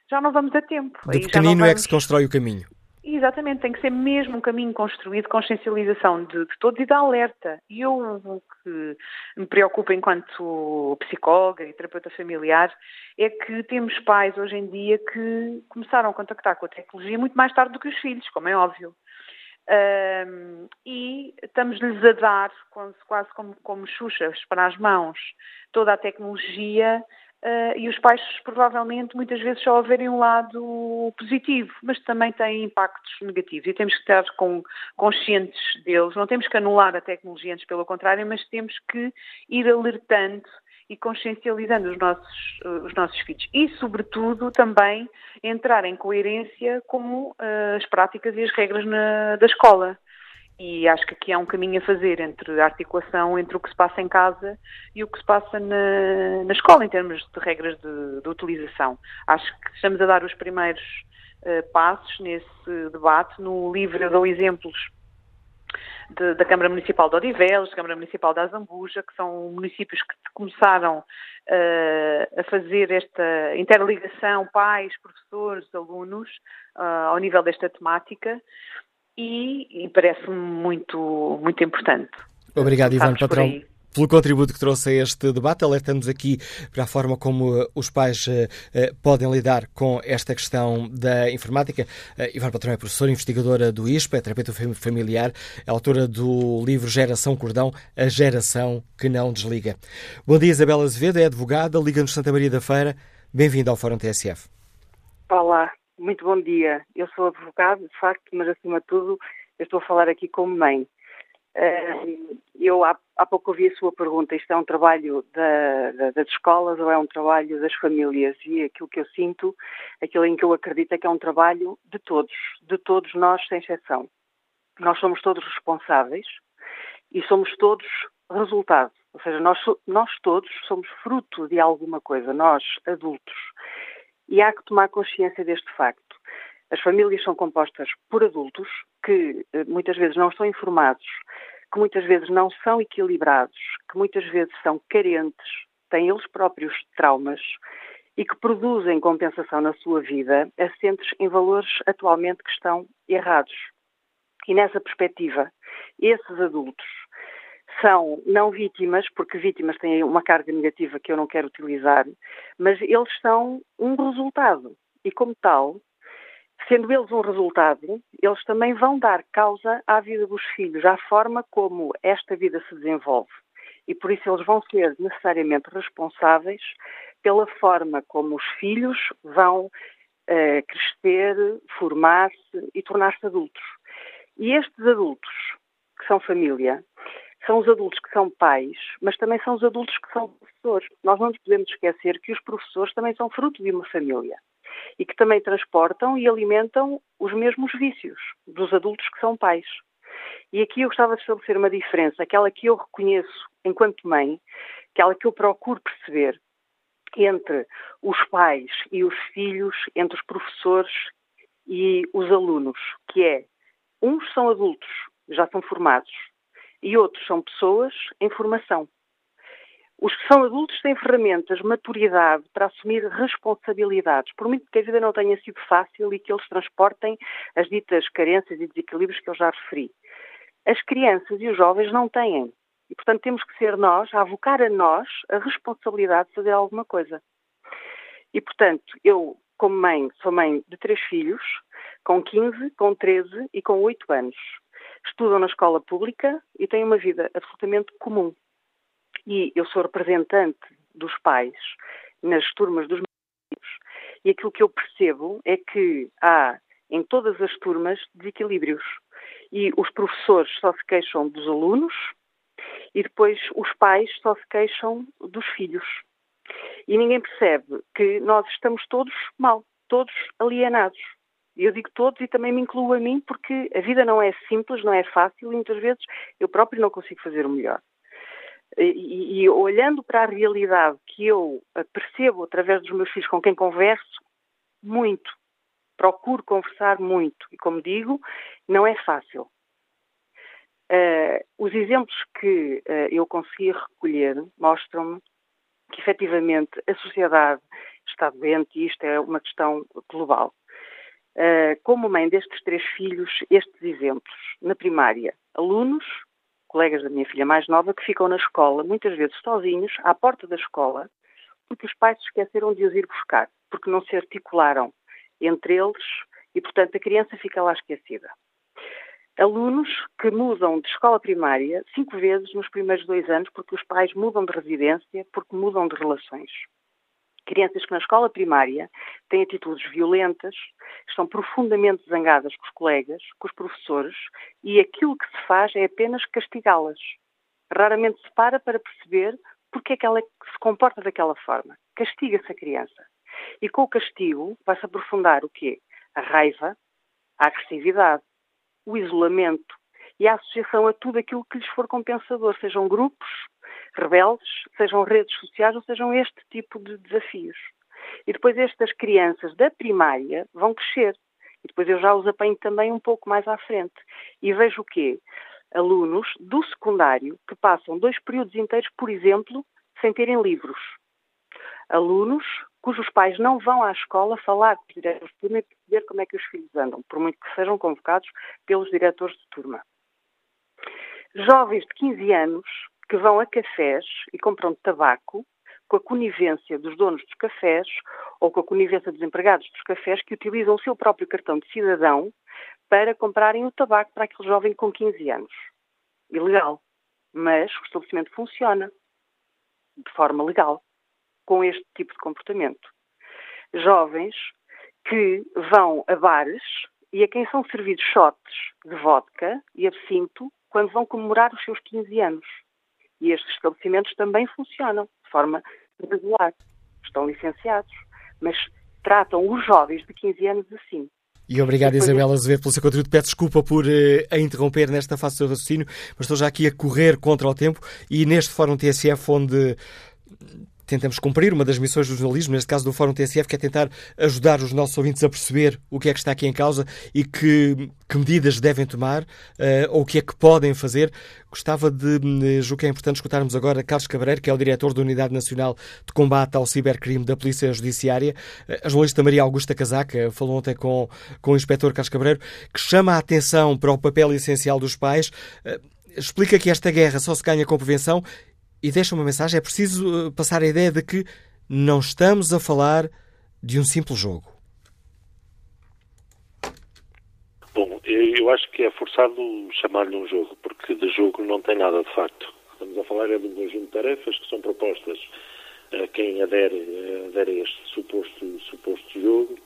já não vamos a tempo. De pequenino vamos... é que se constrói o caminho. Exatamente, tem que ser mesmo um caminho construído, consciencialização de, de todos e da alerta. E eu, o que me preocupa enquanto psicóloga e terapeuta familiar é que temos pais hoje em dia que começaram a contactar com a tecnologia muito mais tarde do que os filhos, como é óbvio. Um, e estamos-lhes a dar, quase como, como xuxas para as mãos, toda a tecnologia Uh, e os pais provavelmente muitas vezes só verem um lado positivo, mas também têm impactos negativos e temos que estar com, conscientes deles. Não temos que anular a tecnologia, antes pelo contrário, mas temos que ir alertando e consciencializando os nossos, uh, os nossos filhos. E, sobretudo, também entrar em coerência com uh, as práticas e as regras na, da escola. E acho que aqui há um caminho a fazer entre a articulação entre o que se passa em casa e o que se passa na, na escola, em termos de regras de, de, utilização. Acho que estamos a dar os primeiros uh, passos nesse debate. No livro eu dou exemplos de, da Câmara Municipal de Odivelos, da Câmara Municipal da Azambuja, que são municípios que começaram uh, a fazer esta interligação pais, professores, alunos, uh, ao nível desta temática e, e parece-me muito, muito importante. Obrigado, Ivan Patrão pelo contributo que trouxe a este debate. Alertamos aqui para a forma como uh, os pais uh, uh, podem lidar com esta questão da informática. Ivan Patrão é professora, investigadora do ISPA, é terapeuta familiar, é autora do livro Geração Cordão, a geração que não desliga. Bom dia, Isabela Azevedo, é advogada, Liga-nos Santa Maria da Feira. Bem-vinda ao Fórum TSF. Olá, muito bom dia. Eu sou advogado, de facto, mas acima de tudo eu estou a falar aqui como mãe. Eu há, há pouco ouvi a sua pergunta, isto é um trabalho da, da, das escolas ou é um trabalho das famílias? E aquilo que eu sinto, aquilo em que eu acredito é que é um trabalho de todos, de todos nós, sem exceção. Nós somos todos responsáveis e somos todos resultado. Ou seja, nós, nós todos somos fruto de alguma coisa, nós, adultos. E há que tomar consciência deste facto. As famílias são compostas por adultos que eh, muitas vezes não estão informados, que muitas vezes não são equilibrados, que muitas vezes são carentes, têm eles próprios traumas e que produzem compensação na sua vida assentes em valores atualmente que estão errados. E nessa perspectiva, esses adultos são não vítimas, porque vítimas têm uma carga negativa que eu não quero utilizar, mas eles são um resultado. E como tal, sendo eles um resultado, eles também vão dar causa à vida dos filhos, à forma como esta vida se desenvolve. E por isso eles vão ser necessariamente responsáveis pela forma como os filhos vão uh, crescer, formar-se e tornar-se adultos. E estes adultos, que são família, são os adultos que são pais, mas também são os adultos que são professores. Nós não nos podemos esquecer que os professores também são fruto de uma família e que também transportam e alimentam os mesmos vícios dos adultos que são pais. E aqui eu gostava de estabelecer uma diferença, aquela que eu reconheço enquanto mãe, aquela que eu procuro perceber entre os pais e os filhos, entre os professores e os alunos, que é, uns são adultos, já são formados, e outros são pessoas em formação. Os que são adultos têm ferramentas, maturidade para assumir responsabilidades, por muito que a vida não tenha sido fácil e que eles transportem as ditas carências e desequilíbrios que eu já referi. As crianças e os jovens não têm. E, portanto, temos que ser nós, a avocar a nós a responsabilidade de fazer alguma coisa. E, portanto, eu, como mãe, sou mãe de três filhos, com 15, com 13 e com 8 anos estudam na escola pública e têm uma vida absolutamente comum. E eu sou representante dos pais nas turmas dos meus filhos e aquilo que eu percebo é que há em todas as turmas desequilíbrios. E os professores só se queixam dos alunos e depois os pais só se queixam dos filhos. E ninguém percebe que nós estamos todos mal, todos alienados. E eu digo todos e também me incluo a mim porque a vida não é simples, não é fácil e muitas vezes eu próprio não consigo fazer o melhor. E, e, olhando para a realidade que eu percebo através dos meus filhos com quem converso, muito. Procuro conversar muito. E como digo, não é fácil. Uh, os exemplos que uh, eu consegui recolher mostram-me que efetivamente a sociedade está doente e isto é uma questão global. Uh, como mãe destes três filhos, estes exemplos. Na primária, alunos, colegas da minha filha mais nova, que ficam na escola, muitas vezes sozinhos, à porta da escola, porque os pais se esqueceram de os ir buscar, porque não se articularam entre eles e, portanto, a criança fica lá esquecida. Alunos que mudam de escola primária cinco vezes nos primeiros dois anos porque os pais mudam de residência, porque mudam de relações. Crianças que na escola primária têm atitudes violentas, estão profundamente zangadas com os colegas, com os professores, e aquilo que se faz é apenas castigá-las. Raramente se para para perceber porque é que ela se comporta daquela forma. Castiga-se a criança. E com o castigo vai-se aprofundar o quê? A raiva, a agressividade, o isolamento e a associação a tudo aquilo que lhes for compensador, sejam grupos, rebeldes, sejam redes sociais ou sejam este tipo de desafios. E depois estas crianças da primária vão crescer. E depois eu já os apanho também um pouco mais à frente. E vejo o quê? Alunos do secundário que passam dois períodos inteiros, por exemplo, sem terem livros. Alunos cujos pais não vão à escola falar com os diretores de turma e perceber como é que os filhos andam, por muito que sejam convocados pelos diretores de turma. Jovens de 15 anos que vão a cafés e compram tabaco com a conivência dos donos dos cafés ou com a conivência dos empregados dos cafés que utilizam o seu próprio cartão de cidadão para comprarem o tabaco para aquele jovem com 15 anos. Ilegal. Mas o estabelecimento funciona de forma legal com este tipo de comportamento. Jovens que vão a bares e a quem são servidos shots de vodka e absinto quando vão comemorar os seus 15 anos. E estes estabelecimentos também funcionam forma regular. Estão licenciados, mas tratam os jovens de 15 anos assim. E obrigado, Isabela Azevedo, pelo seu contributo. Peço desculpa por uh, a interromper nesta fase do seu raciocínio, mas estou já aqui a correr contra o tempo e neste Fórum TSF, onde tentamos cumprir uma das missões do jornalismo, neste caso do Fórum TSF, que é tentar ajudar os nossos ouvintes a perceber o que é que está aqui em causa e que, que medidas devem tomar uh, ou o que é que podem fazer. Gostava de, eh, julgo que é importante escutarmos agora Carlos Cabreiro, que é o diretor da Unidade Nacional de Combate ao Cibercrime da Polícia Judiciária. Eh, a jornalista Maria Augusta Casaca falou ontem com, com o inspetor Carlos Cabreiro, que chama a atenção para o papel essencial dos pais. Uh, explica que esta guerra só se ganha com prevenção e deixa uma mensagem. É preciso eh, passar a ideia de que não estamos a falar de um simples jogo. Bom, eu acho que é forçado chamar-lhe um jogo, porque de jogo não tem nada de facto. Estamos a falar é de um conjunto de tarefas que são propostas a quem adere, adere a este suposto, suposto jogo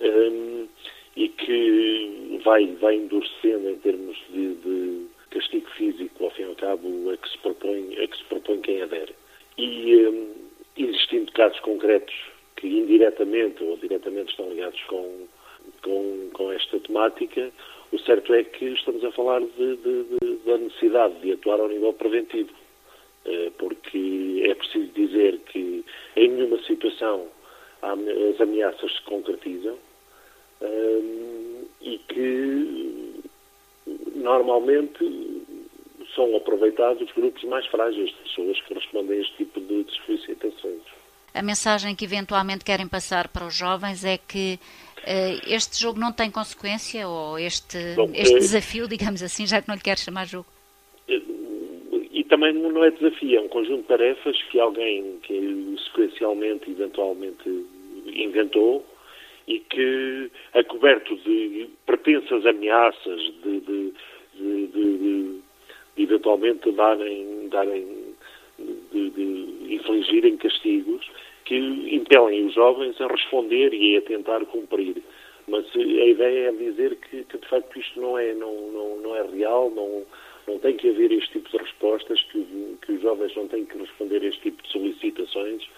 um, ehm, e que vai, vai endurecendo em termos de, de castigo físico, ao fim e ao cabo, a que se propõe, a que se propõe quem adere. E um, existindo casos concretos que indiretamente ou diretamente estão ligados com, com, com esta temática, o certo é que estamos a falar de, de, de, da necessidade de atuar ao nível preventivo, eh, porque é preciso dizer que em nenhuma situação as ameaças se concretizam hum, e que normalmente são aproveitados os grupos mais frágeis de pessoas que respondem a este tipo de solicitações. A mensagem que eventualmente querem passar para os jovens é que uh, este jogo não tem consequência ou este, Bom, este é... desafio, digamos assim, já que não lhe quero chamar jogo? E também não é desafio, é um conjunto de tarefas que alguém que sequencialmente, eventualmente inventou e que, a coberto de pretensas ameaças, de, de, de, de eventualmente darem, darem de, de infligirem castigos que impelem os jovens a responder e a tentar cumprir. Mas a ideia é dizer que, que de facto isto não é, não, não, não é real, não, não tem que haver este tipo de respostas, que, que os jovens não têm que responder a este tipo de solicitações.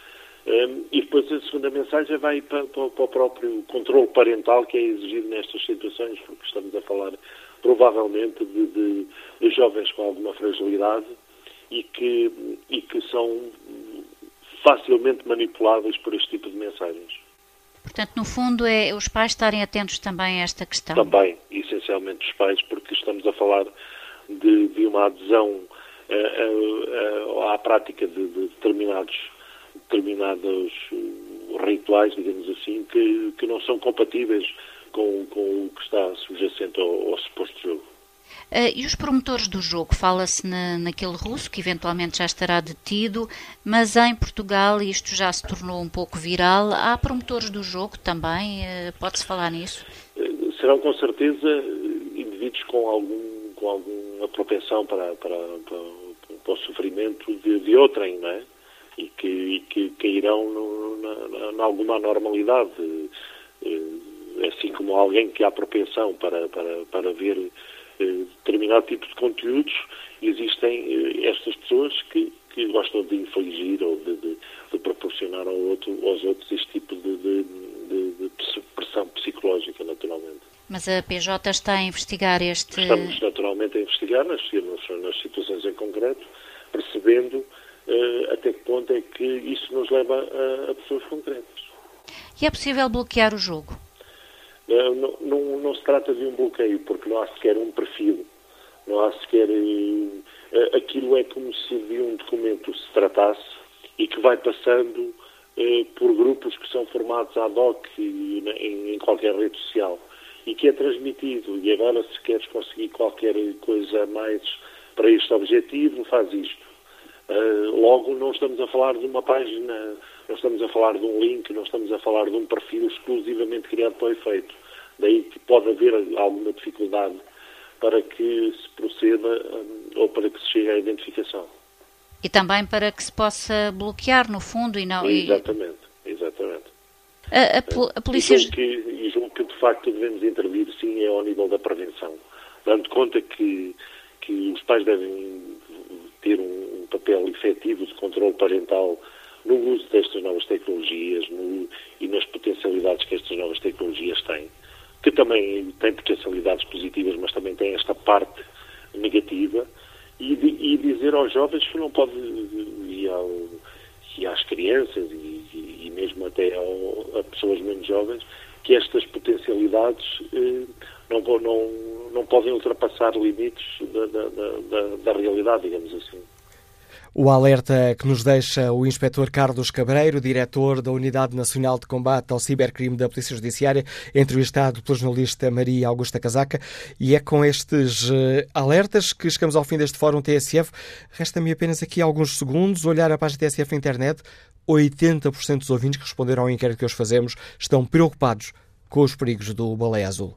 Um, e depois a segunda mensagem vai para, para, para, o próprio controle parental que é exigido nestas situações, porque estamos a falar provavelmente de, de, de jovens com alguma fragilidade e que, e que são facilmente manipuláveis por este tipo de mensagens. Portanto, no fundo, é os pais estarem atentos também a esta questão. Também, essencialmente os pais, porque estamos a falar de, de uma adesão a, a, a, à prática de, de, determinados, determinados rituais, digamos assim, que, que não são compatíveis com, com o que está subjacente ao, ao suposto jogo. Uh, e os promotores do jogo? Fala-se na, naquele russo que eventualmente já estará detido, mas em Portugal isto já se tornou um pouco viral. Há promotores do jogo também? Uh, Pode-se falar nisso? Uh, serão com certeza indivíduos com, algum, com alguma propensão para, para, para, para o sofrimento de, de outrem, não é? E que, e que cairão na, alguma normalidade. Assim como alguém que há propensão para, para, para ver determinado tipo de conteúdos, existem eh, estas pessoas que, que gostam de infligir ou de, de, de proporcionar ao outro, aos outros este tipo de, de, pressão psicológica, naturalmente. Mas a PJ está a investigar este. Estamos naturalmente a investigar nas, nas situações em concreto, percebendo uh, até que ponto é que isso nos leva a, a pessoas concretas. E é possível bloquear o jogo? Não, não, não, se trata de um bloqueio, porque não há sequer um perfil, não há sequer. Uh, aquilo é como se de um documento se tratasse e que vai passando uh, por grupos que são formados ad hoc em, qualquer rede social e que é transmitido. E agora, se queres conseguir qualquer coisa mais para este objetivo, faz isto. Logo, não estamos a falar de uma página não estamos a falar de um link, não estamos a falar de um perfil exclusivamente criado para o efeito. Daí que pode haver alguma dificuldade para que se proceda hum, ou para que se chegue à identificação. E também para que se possa bloquear, no fundo, e não... Exatamente, exatamente. A, a, a polícia... E julgo, que, e julgo que, de facto, devemos intervir, sim, é ao nível da prevenção. Dando conta que, que os pais devem ter um, um papel efetivo de controle parental no uso destas novas tecnologias no, e nas potencialidades que estas novas tecnologias têm, que também têm potencialidades positivas, mas também têm esta parte negativa, e, de, e dizer aos jovens que não pode, e, ao, e às crianças, e, e mesmo até ao, a pessoas menos jovens, que estas potencialidades eh, não, não, não podem ultrapassar limites da, da, da, da realidade, digamos assim. O alerta que nos deixa o inspetor Carlos Cabreiro, diretor da Unidade Nacional de Combate ao Cibercrime da Polícia Judiciária, entrevistado pela jornalista Maria Augusta Casaca. E é com estes eh, alertas que chegamos ao fim deste Fórum TSF. Resta-me apenas aqui alguns segundos olhar a página TSF internet. 80% dos ouvintes que responderam ao inquérito que hoje fazemos estão preocupados com os perigos do baleia azul.